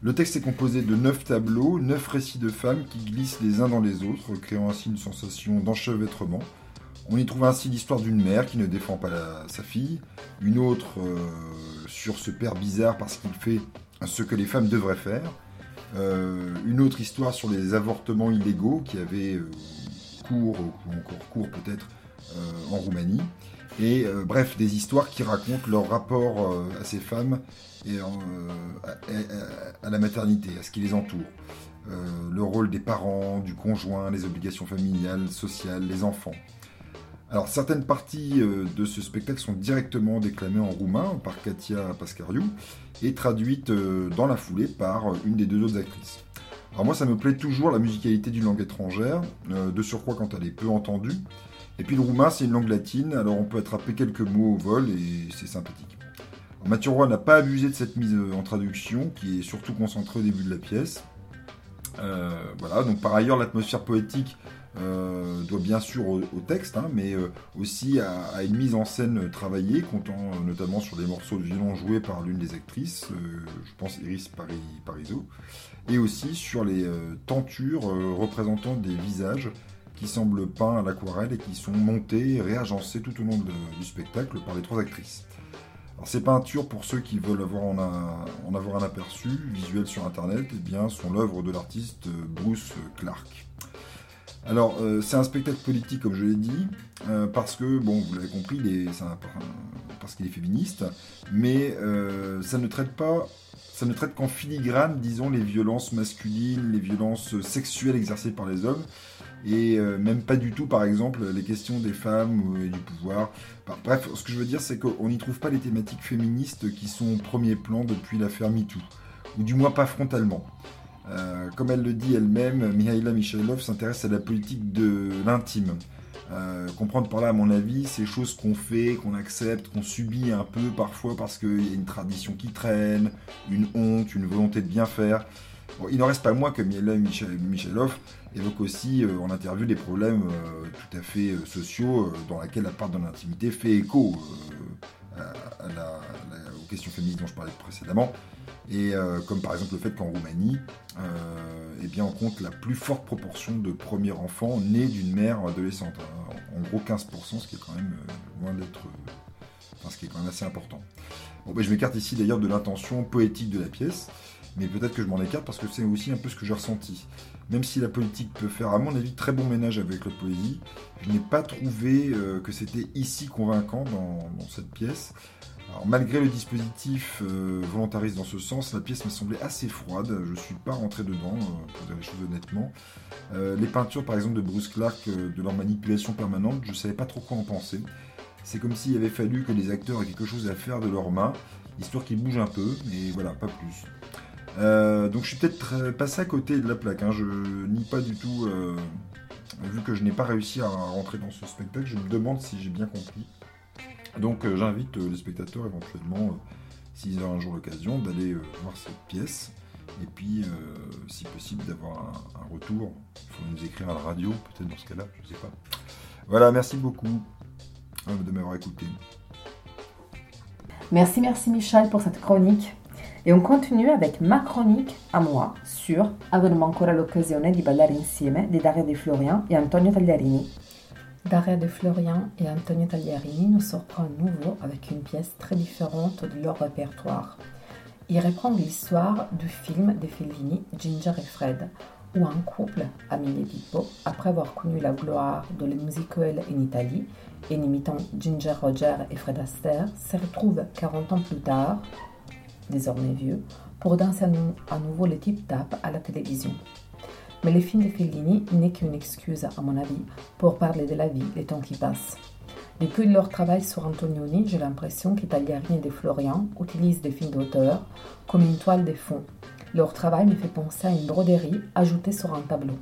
Le texte est composé de neuf tableaux, neuf récits de femmes qui glissent les uns dans les autres, créant ainsi une sensation d'enchevêtrement. On y trouve ainsi l'histoire d'une mère qui ne défend pas sa fille, une autre euh, sur ce père bizarre parce qu'il fait ce que les femmes devraient faire, euh, une autre histoire sur les avortements illégaux qui avaient euh, cours, ou encore cours peut-être, en Roumanie, et bref, des histoires qui racontent leur rapport à ces femmes et à, la maternité, à ce qui les entoure. le rôle des parents, du conjoint, les obligations familiales, sociales, les enfants. Alors certaines parties euh, de ce spectacle sont directement déclamées en roumain par Katia Pascariou et traduites euh, dans la foulée par euh, une des deux autres actrices. Alors moi ça me plaît toujours la musicalité d'une langue étrangère, de surcroît quand elle est peu entendue. Et puis le roumain c'est une langue latine, alors on peut attraper quelques mots au vol et c'est sympathique. Mathieu Roy n'a pas abusé de cette mise en traduction qui est surtout concentrée au début de la pièce. voilà, donc par ailleurs l'atmosphère poétique euh, doit bien sûr au, texte, hein, mais euh, aussi à, une mise en scène travaillée, comptant euh, notamment sur des morceaux de violon joués par l'une des actrices, je pense Iris Paris, et aussi sur les tentures représentant des visages qui semblent peints à l'aquarelle et qui sont montés réagencés tout au long du spectacle par les trois actrices. Ces peintures, pour ceux qui veulent en avoir un aperçu visuel sur internet, eh bien, sont l'œuvre de l'artiste Bruce Clark. Alors, euh, c'est un spectacle politique, comme je l'ai dit, euh, parce que, bon, vous l'avez compris, parce qu'il est féministe, mais euh, ça ne traite pas, ça ne traite qu'en filigrane, disons, les violences masculines, les violences sexuelles exercées par les hommes, et même pas du tout, par exemple, les questions des femmes et du pouvoir. bref, ce que je veux dire, c'est qu'on n'y trouve pas les thématiques féministes qui sont au premier plan depuis l'affaire MeToo, ou du moins pas frontalement. Euh, comme elle le dit elle-même, Mihaila Michailov s'intéresse à la politique de l'intime. Euh, comprendre par là, à mon avis, ces choses qu'on fait, qu'on accepte, qu'on subit un peu parfois parce qu'il y a une tradition qui traîne, une honte, une volonté de bien faire. il n'en reste pas moins que Mihaila Michailov évoque aussi euh, en interview des problèmes tout à fait sociaux dans lesquels la part de l'intimité fait écho aux questions féministes dont je parlais précédemment. Et euh, comme par exemple le fait qu'en Roumanie, euh, eh bien, on compte la plus forte proportion de premiers enfants nés d'une mère adolescente. En gros 15%, ce qui est quand même euh, loin d'être. Ce qui est quand même assez important. Bon, ben, je m'écarte ici d'ailleurs de l'intention poétique de la pièce, mais peut-être que je m'en écarte parce que c'est aussi un peu ce que j'ai ressenti. Même si la politique peut faire, à mon avis, très bon ménage avec la poésie, je n'ai pas trouvé que c'était ici convaincant dans cette pièce malgré le dispositif euh, volontariste dans ce sens, la pièce m'a semblé assez froide. Je ne suis pas rentré dedans, euh, pour dire les choses honnêtement. Euh, les peintures, par exemple, de Bruce Clark, de leur manipulation permanente, je ne savais pas trop quoi en penser. C'est comme s'il avait fallu que les acteurs aient quelque chose à faire de leurs mains, histoire qu'ils bougent un peu, mais voilà, pas plus. Donc je suis peut-être passé à côté de la plaque. Hein. Je nie pas du tout vu que je n'ai pas réussi à rentrer dans ce spectacle, je me demande si j'ai bien compris. Donc euh, j'invite euh, les spectateurs éventuellement, euh, s'ils ont un jour l'occasion, d'aller voir cette pièce. Et puis, si possible, d'avoir un, retour. Il faut nous écrire à la radio, peut-être dans ce cas-là, je ne sais pas. Voilà, merci beaucoup de m'avoir écouté. Merci, merci Michel pour cette chronique. Et on continue avec ma chronique à moi sur Avremo ancora l'occasione di ballare insieme di Daria De Florian et Antonio Tagliarini. Daria De Florian et Antonio Tagliarini nous sortent à nouveau avec une pièce très différente de leur répertoire. Ils reprennent l'histoire du film de Fellini Ginger et Fred, où un couple, Amelie et Pippo, après avoir connu la gloire de les musicals en Italie, et imitant Ginger Roger et Fred Astaire, se retrouvent 40 ans plus tard désormais vieux, pour danser à nouveau le tip-tap à la télévision. Mais le film de Fellini n'est qu'une excuse, à mon avis, pour parler de la vie, les temps qui passent. Depuis leur travail sur Antonioni, j'ai l'impression qu'Italiarini et de Florian utilisent des films d'auteur comme une toile de fond. Leur travail me fait penser à une broderie ajoutée sur un tableau.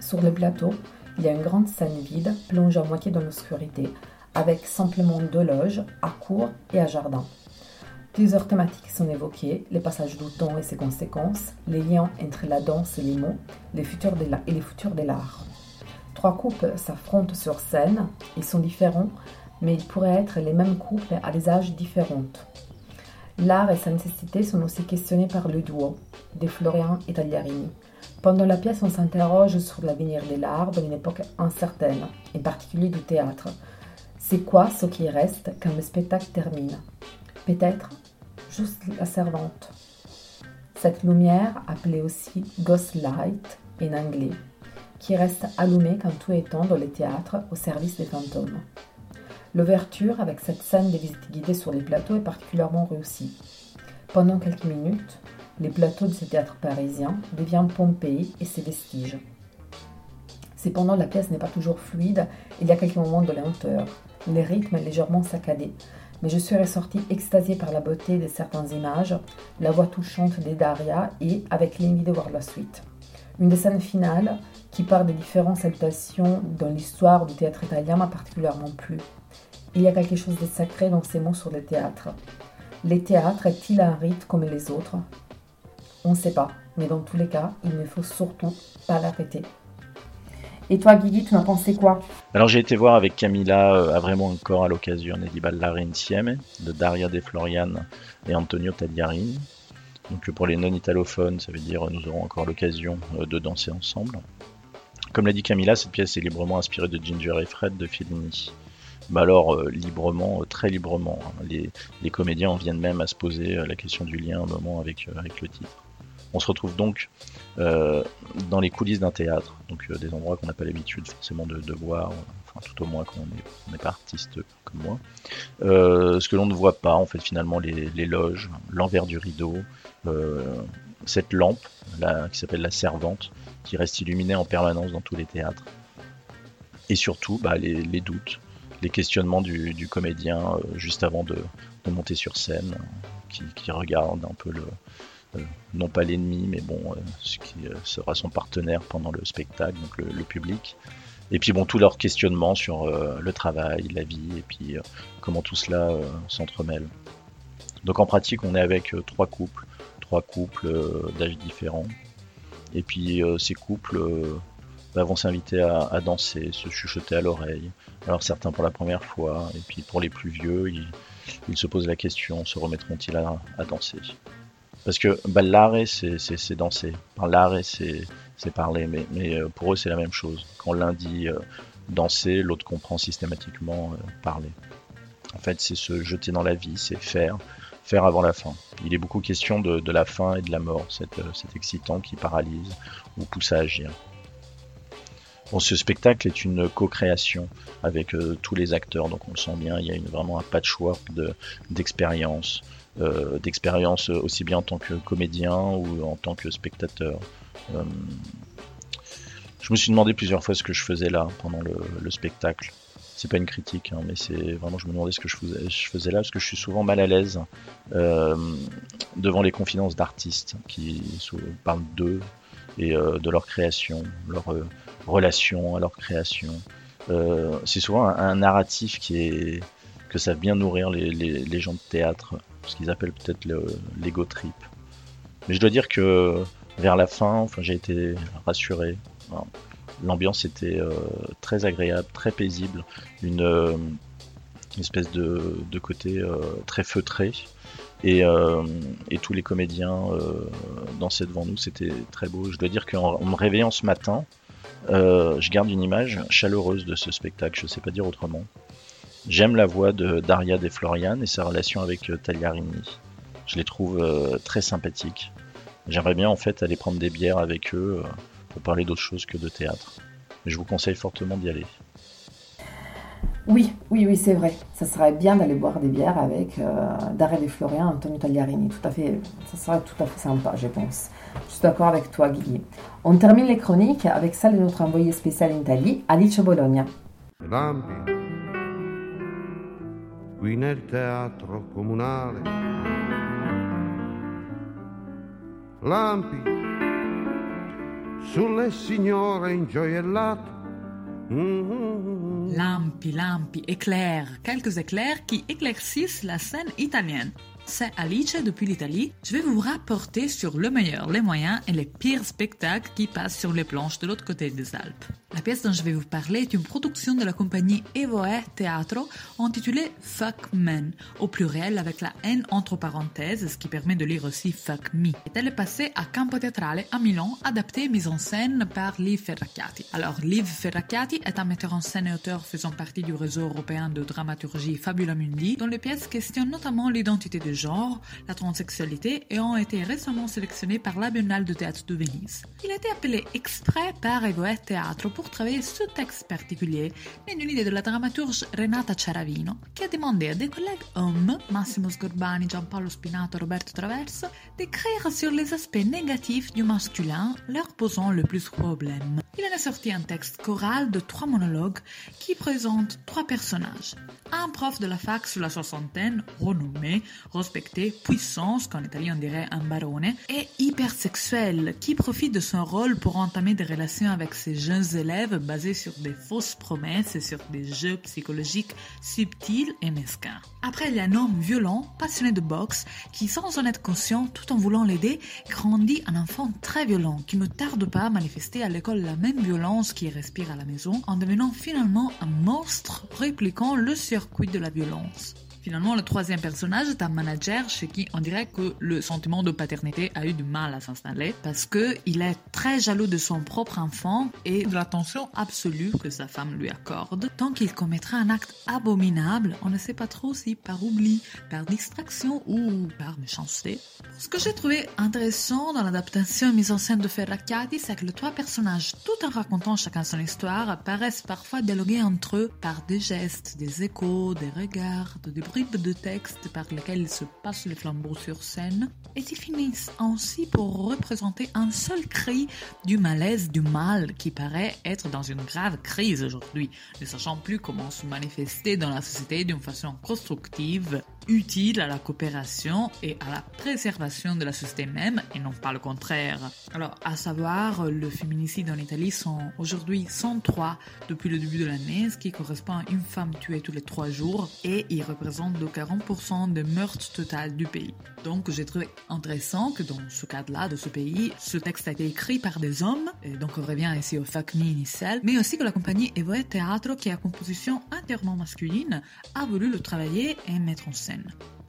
Sur le plateau, il y a une grande scène vide, plongée à moitié dans l'obscurité, avec simplement deux loges, à cour et à jardin. Plusieurs thématiques sont évoquées, les passages du temps et ses conséquences, les liens entre la danse et les mots, les futurs de et les futurs de l'art. Trois couples s'affrontent sur scène, ils sont différents, mais ils pourraient être les mêmes couples à des âges différents. L'art et sa nécessité sont aussi questionnés par le duo, de Florian et Tagliarini. Pendant la pièce, on s'interroge sur l'avenir de l'art dans une époque incertaine, en particulier du théâtre. C'est quoi ce qui reste quand le spectacle termine? Peut-être juste la servante. Cette lumière, appelée aussi Ghost Light en anglais, qui reste allumée quand tout est temps dans les théâtres au service des fantômes. L'ouverture avec cette scène de visite guidée sur les plateaux est particulièrement réussie. Pendant quelques minutes, les plateaux de ces théâtres parisiens deviennent Pompéi et ses vestiges. Cependant, la pièce n'est pas toujours fluide, il y a quelques moments de lenteur. Les rythmes légèrement saccadés, mais je suis ressortie extasiée par la beauté de certaines images, la voix touchante des Daria et avec l'envie de voir la suite. Une des scènes finales, qui part des différentes salutations dans l'histoire du théâtre italien, m'a particulièrement plu. Il y a quelque chose de sacré dans ces mots sur le théâtre. Les théâtres est-il un rite comme les autres? On ne sait pas, mais dans tous les cas, il ne faut surtout pas l'arrêter. Et toi, Guigui, tu en pensé quoi Alors, j'ai été voir avec Camilla, euh, vraiment encore à l'occasion, di ballare insieme, de Daria De Florian et Antonio Tagliarini. Donc, pour les non-italophones, ça veut dire nous aurons encore l'occasion euh, de danser ensemble. Comme l'a dit Camilla, cette pièce est librement inspirée de Ginger et Fred de Fellini. Mais alors, euh, librement, très librement. Hein. Les, comédiens en viennent même à se poser la question du lien un moment avec le titre. On se retrouve donc euh, dans les coulisses d'un théâtre, donc euh, des endroits qu'on n'a pas l'habitude forcément de, voir, enfin tout au moins quand on n'est pas artiste comme moi. Euh, ce que l'on ne voit pas, en fait, finalement, les, loges, l'envers du rideau, cette lampe qui s'appelle la servante, qui reste illuminée en permanence dans tous les théâtres. Et surtout, bah, les, doutes, les questionnements du, comédien juste avant de, monter sur scène, qui, qui regarde un peu le, non pas l'ennemi, mais bon, euh, ce qui euh, sera son partenaire pendant le spectacle, donc le, public. Et puis bon, tous leurs questionnements sur le travail, la vie, et puis comment tout cela s'entremêle. Donc en pratique, on est avec trois couples, trois couples d'âges différents. Et puis ces couples bah, vont s'inviter à, danser, se chuchoter à l'oreille. Alors certains pour la première fois, et puis pour les plus vieux, ils, se posent la question, se remettront-ils à danser? Parce que ballare, c'est danser. Parlare, c'est parler. Mais, euh, pour eux, c'est la même chose. Quand l'un dit euh, danser, l'autre comprend systématiquement euh, parler. En fait, c'est se jeter dans la vie, c'est faire. Faire avant la fin. Il est beaucoup question de, de la fin et de la mort, cet, excitant qui paralyse ou pousse à agir. Bon, ce spectacle est une co-création avec tous les acteurs, donc on le sent bien, il y a vraiment un patchwork d'expérience, euh, d'expérience aussi bien en tant que comédien ou en tant que spectateur. Euh, je me suis demandé plusieurs fois ce que je faisais là pendant le, spectacle. C'est pas une critique, hein, mais c'est vraiment je me demandais ce que je faisais, je faisais là parce que je suis souvent mal à l'aise euh, devant les confidences d'artistes qui parlent d'eux et de leur création, leur relation à leur création. c'est souvent un, narratif qui est que savent bien nourrir les, les gens de théâtre, ce qu'ils appellent peut-être l'ego trip. Mais je dois dire que vers la fin, j'ai été rassuré. L'ambiance était euh, très agréable, très paisible, une, euh, espèce de, côté euh, très feutré. Et, tous les comédiens dansaient devant nous, c'était très beau. Je dois dire qu'en me réveillant ce matin, je garde une image chaleureuse de ce spectacle, je ne sais pas dire autrement. J'aime la voix de Daria De Florian et sa relation avec Tagliarini. Je les trouve très sympathiques. J'aimerais bien en fait aller prendre des bières avec eux euh, pour parler d'autre chose que de théâtre. Mais je vous conseille fortement d'y aller. Oui, oui, oui, c'est vrai. Ça serait bien d'aller boire des bières avec euh, Daria De Florian, Antonio Tagliarini. Tout à fait, ça serait tout à fait sympa, je pense. Je suis d'accord avec toi, Guigui. On termine les chroniques avec celle de notre envoyé spécial en Italie, Alice Bologna. Qui nel teatro comunale lampi sulle signore ingioiellate. Mm-hmm. Lampi, lampi, éclairs, quelques éclairs qui éclaircissent la scène italienne c'est Alice depuis l'Italie. Je vais vous rapporter sur le meilleur, les moyens et les pires spectacles qui passent sur les planches de l'autre côté des Alpes. La pièce dont je vais vous parler est une production de la compagnie Evoe Teatro intitulée Fuck Men, au pluriel avec la N entre parenthèses, ce qui permet de lire aussi Fuck Me. Elle est passée à Campo Teatrale à Milan, adaptée et mise en scène par Liv Ferracchiati. Alors, Liv Ferracchiati est un metteur en scène et auteur faisant partie du réseau européen de dramaturgie Fabula Mundi, dont les pièces questionnent notamment l'identité de genre, la transsexualité et ont été récemment sélectionnés par la Biennale de théâtre de Venise. Il a été appelé exprès par Evoet Teatro pour travailler ce texte particulier, né d'une idée de la dramaturge Renata Ciaravino, qui a demandé à des collègues hommes, Massimo Sgorbani, Giampaolo Spinato, Roberto Traverso, d'écrire sur les aspects négatifs du masculin, leur posant le plus problème. Il en a sorti un texte choral de trois monologues qui présentent trois personnages. Un prof de la fac sous la soixantaine, renommé, respecté, puissance, qu'en italien on dirait un barone, et hypersexuel, qui profite de son rôle pour entamer des relations avec ses jeunes élèves basées sur des fausses promesses et sur des jeux psychologiques subtils et mesquins. Après, il y a un homme violent, passionné de boxe, qui sans en être conscient, tout en voulant l'aider, grandit un enfant très violent, qui ne tarde pas à manifester à l'école la même violence qu'il respire à la maison, en devenant finalement un monstre répliquant le circuit de la violence. Finalement, le troisième personnage est un manager chez qui on dirait que le sentiment de paternité a eu du mal à s'installer parce que il est très jaloux de son propre enfant et de l'attention absolue que sa femme lui accorde. Tant qu'il commettra un acte abominable, on ne sait pas trop si par oubli, par distraction ou par méchanceté. Ce que j'ai trouvé intéressant dans l'adaptation mise en scène de Ferracchiati, c'est que les trois personnages, tout en racontant chacun son histoire, paraissent parfois dialoguer entre eux par des gestes, des échos, des regards, des de texte par lesquels ils se passent les flambeaux sur scène, et ils finissent ainsi pour représenter un seul cri du malaise du mal qui paraît être dans une grave crise aujourd'hui, ne sachant plus comment se manifester dans la société d'une façon constructive utile à la coopération et à la préservation de la société même et non pas le contraire. Alors, à savoir, le féminicide en Italie sont aujourd'hui 103 depuis le début de l'année, ce qui correspond à une femme tuée tous les trois jours et il représente de 40% des meurtres total du pays. Donc, j'ai trouvé intéressant que dans ce cadre-là de ce pays, ce texte a été écrit par des hommes, et donc on revient ici au FACMI initial, mais aussi que la compagnie Evoe Teatro, qui a composition entièrement masculine, a voulu le travailler et mettre en scène.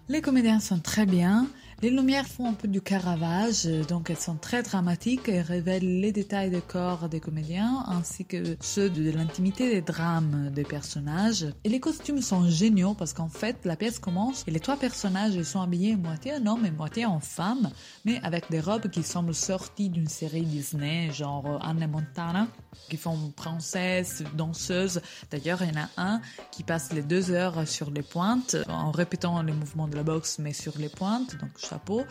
Les comédiens sont très bien, les lumières font un peu du caravage, donc elles sont très dramatiques et révèlent les détails des corps des comédiens ainsi que ceux de l'intimité des drames des personnages. Et les costumes sont géniaux parce qu'en fait la pièce commence et les trois personnages sont habillés moitié en homme et moitié en femme, mais avec des robes qui semblent sorties d'une série Disney, genre Anne Montana, qui font princesse, danseuse. D'ailleurs, il y en a un qui passe les deux heures sur les pointes en répétant les mouvements de la boxe mais sur les pointes, donc chapeau.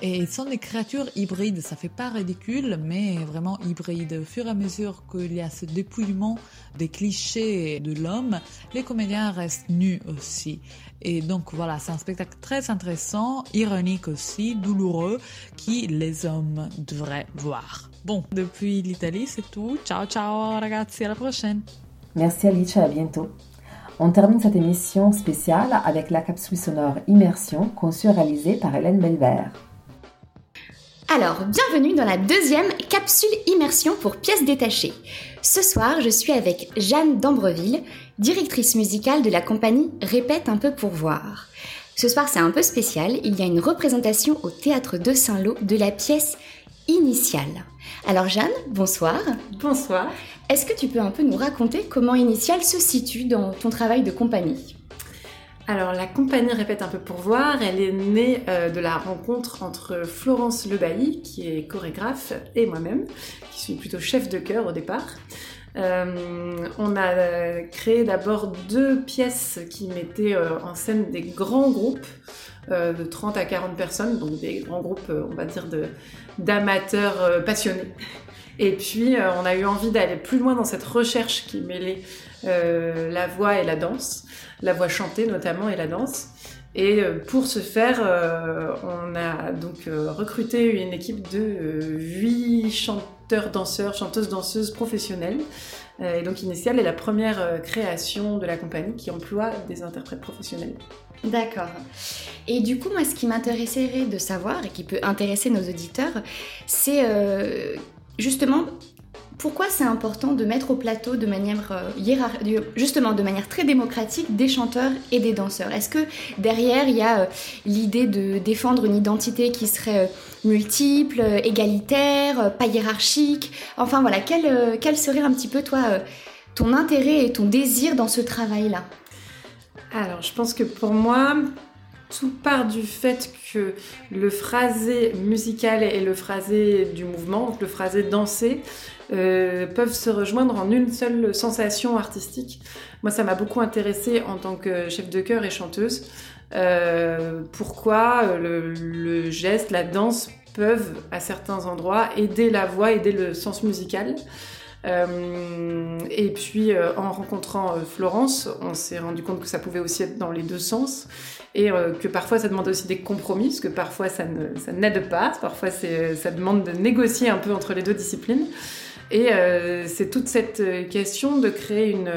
Et ils sont des créatures hybrides, ça fait pas ridicule, mais vraiment hybrides. Au fur et à mesure qu'il y a ce dépouillement des clichés de l'homme, les comédiens restent nus aussi. Et donc voilà, c'est un spectacle très intéressant, ironique aussi, douloureux, qui les hommes devraient voir. Bon, depuis l'Italie, c'est tout. Ciao, ciao, ragazzi, à la prochaine. Merci Alice, à bientôt. On termine cette émission spéciale avec la capsule sonore Immersion conçue et réalisée par Hélène Belvert. Alors, bienvenue dans la deuxième capsule immersion pour pièces détachées. Ce soir, je suis avec Jeanne d'Ambreville, directrice musicale de la compagnie Répète un peu pour voir. Ce soir, c'est un peu spécial, il y a une représentation au théâtre de Saint-Lô de la pièce Initiale. Alors Jeanne, bonsoir. Bonsoir. Est-ce que tu peux un peu nous raconter comment Initiale se situe dans ton travail de compagnie? Alors la compagnie Répète un peu pour voir, elle est née euh, de la rencontre entre Florence Lebailly, qui est chorégraphe, et moi-même, qui suis plutôt chef de chœur au départ. Euh, on a créé d'abord deux pièces qui mettaient euh, en scène des grands groupes de 30 à 40 personnes, donc des grands groupes, on va dire, d'amateurs passionnés. Et puis on a eu envie d'aller plus loin dans cette recherche qui mêlait la voix et la danse la voix chantée notamment et la danse. Et euh, pour ce faire, euh, on a donc euh, recruté une équipe de huit chanteurs, danseurs, chanteuses, danseuses professionnelles. Et donc Initial est la première création de la compagnie qui emploie des interprètes professionnels. D'accord. Et du coup, moi, ce qui m'intéresserait de savoir et qui peut intéresser nos auditeurs, c'est justement pourquoi c'est important de mettre au plateau de manière euh, justement de manière très démocratique des chanteurs et des danseurs? Est-ce que derrière il y a euh, l'idée de défendre une identité qui serait euh, multiple, égalitaire, pas hiérarchique? Enfin voilà, quel, quel serait un petit peu toi ton intérêt et ton désir dans ce travail-là? Alors je pense que pour moi, tout part du fait que le phrasé musical et le phrasé du mouvement, donc le phrasé dansé, euh, peuvent se rejoindre en une seule sensation artistique. Moi, ça m'a beaucoup intéressée en tant que chef de chœur et chanteuse. Euh, pourquoi le, geste, la danse peuvent à certains endroits aider la voix, aider le sens musical. Euh, et puis en rencontrant Florence, on s'est rendu compte que ça pouvait aussi être dans les deux sens et que parfois ça demande aussi des compromis, parce que parfois ça n'aide pas, parfois ça demande de négocier un peu entre les deux disciplines. Et euh, c'est toute cette euh, question de créer une,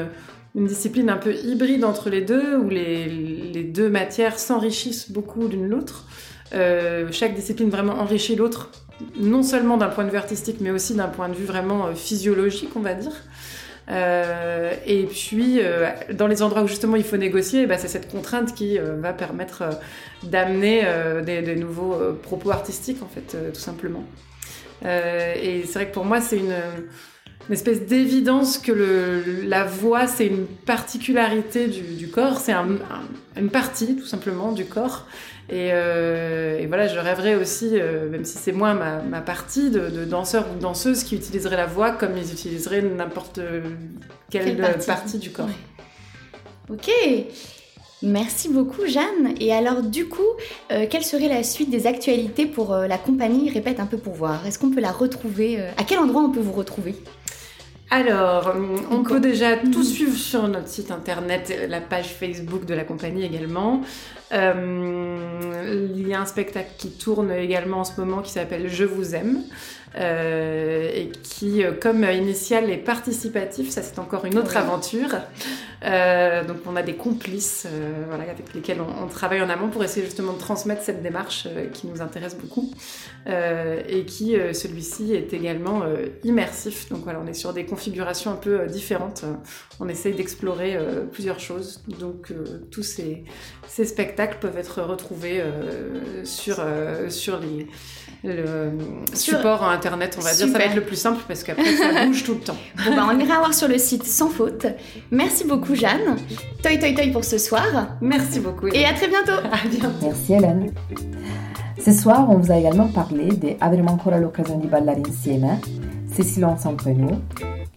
discipline un peu hybride entre les deux, où les, deux matières s'enrichissent beaucoup l'une l'autre. Euh, chaque discipline vraiment enrichit l'autre, non seulement d'un point de vue artistique, mais aussi d'un point de vue vraiment physiologique, on va dire. Et puis, dans les endroits où justement il faut négocier, bah, c'est cette contrainte qui va permettre d'amener des, nouveaux propos artistiques, en fait, tout simplement. Euh, et c'est vrai que pour moi, c'est une, espèce d'évidence que la voix, c'est une particularité du, corps, c'est une partie tout simplement du corps. Et, euh, voilà, je rêverais aussi, euh, même si c'est moi ma, partie, de, danseurs ou danseuses qui utiliseraient la voix comme ils utiliseraient n'importe quelle, partie. du corps. Ok. Merci beaucoup Jeanne. Et alors du coup, euh, quelle serait la suite des actualités pour euh, la compagnie Répète un peu pour voir? Est-ce qu'on peut la retrouver euh, À quel endroit on peut vous retrouver? Alors, on peut déjà tout suivre sur notre site internet, la page Facebook de la compagnie également. il y a un spectacle qui tourne également en ce moment qui s'appelle Je vous aime. Euh, et qui, euh, comme initial, est participatif. Ça, c'est encore une autre aventure. Euh, donc, on a des complices voilà, avec lesquels on, travaille en amont pour essayer justement de transmettre cette démarche qui nous intéresse beaucoup et qui, celui-ci, est également immersif. Donc, voilà, on est sur des configurations un peu différentes. On essaye d'explorer plusieurs choses. Donc, tous ces, ces, spectacles peuvent être retrouvés sur, sur les le support internet, on va dire. Ça va être le plus simple parce qu'après, ça bouge tout le temps. Bon, bah, on ira voir sur le site sans faute. Merci beaucoup, Jeanne. Toi, toi, toi pour ce soir. Merci beaucoup. Et à très bientôt. À bientôt. Merci, Hélène. Ce soir, on vous a également parlé de Avremo ancora l'occasion di ballare insieme, C'est silence entre nous,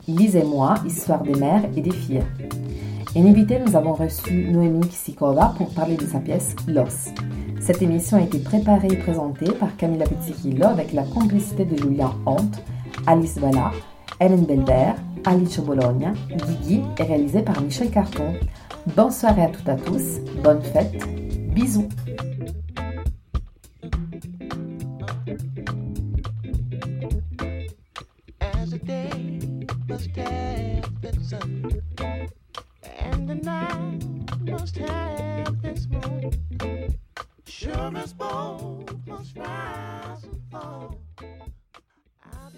Lise et moi, Histoire des mères et des filles. Et invité, nous avons reçu Noémie Kisikova pour parler de sa pièce Los. Cette émission a été préparée et présentée par Camilla Pizzichillo avec la complicité de Julien Hont, Alice Valla, Hélène Belver, Alice Bologna, Guigui et réalisée par Michel Carton. Bonne soirée à toutes et à tous, bonne fête, bisous and the night must have this moon. Sure as both must rise and fall.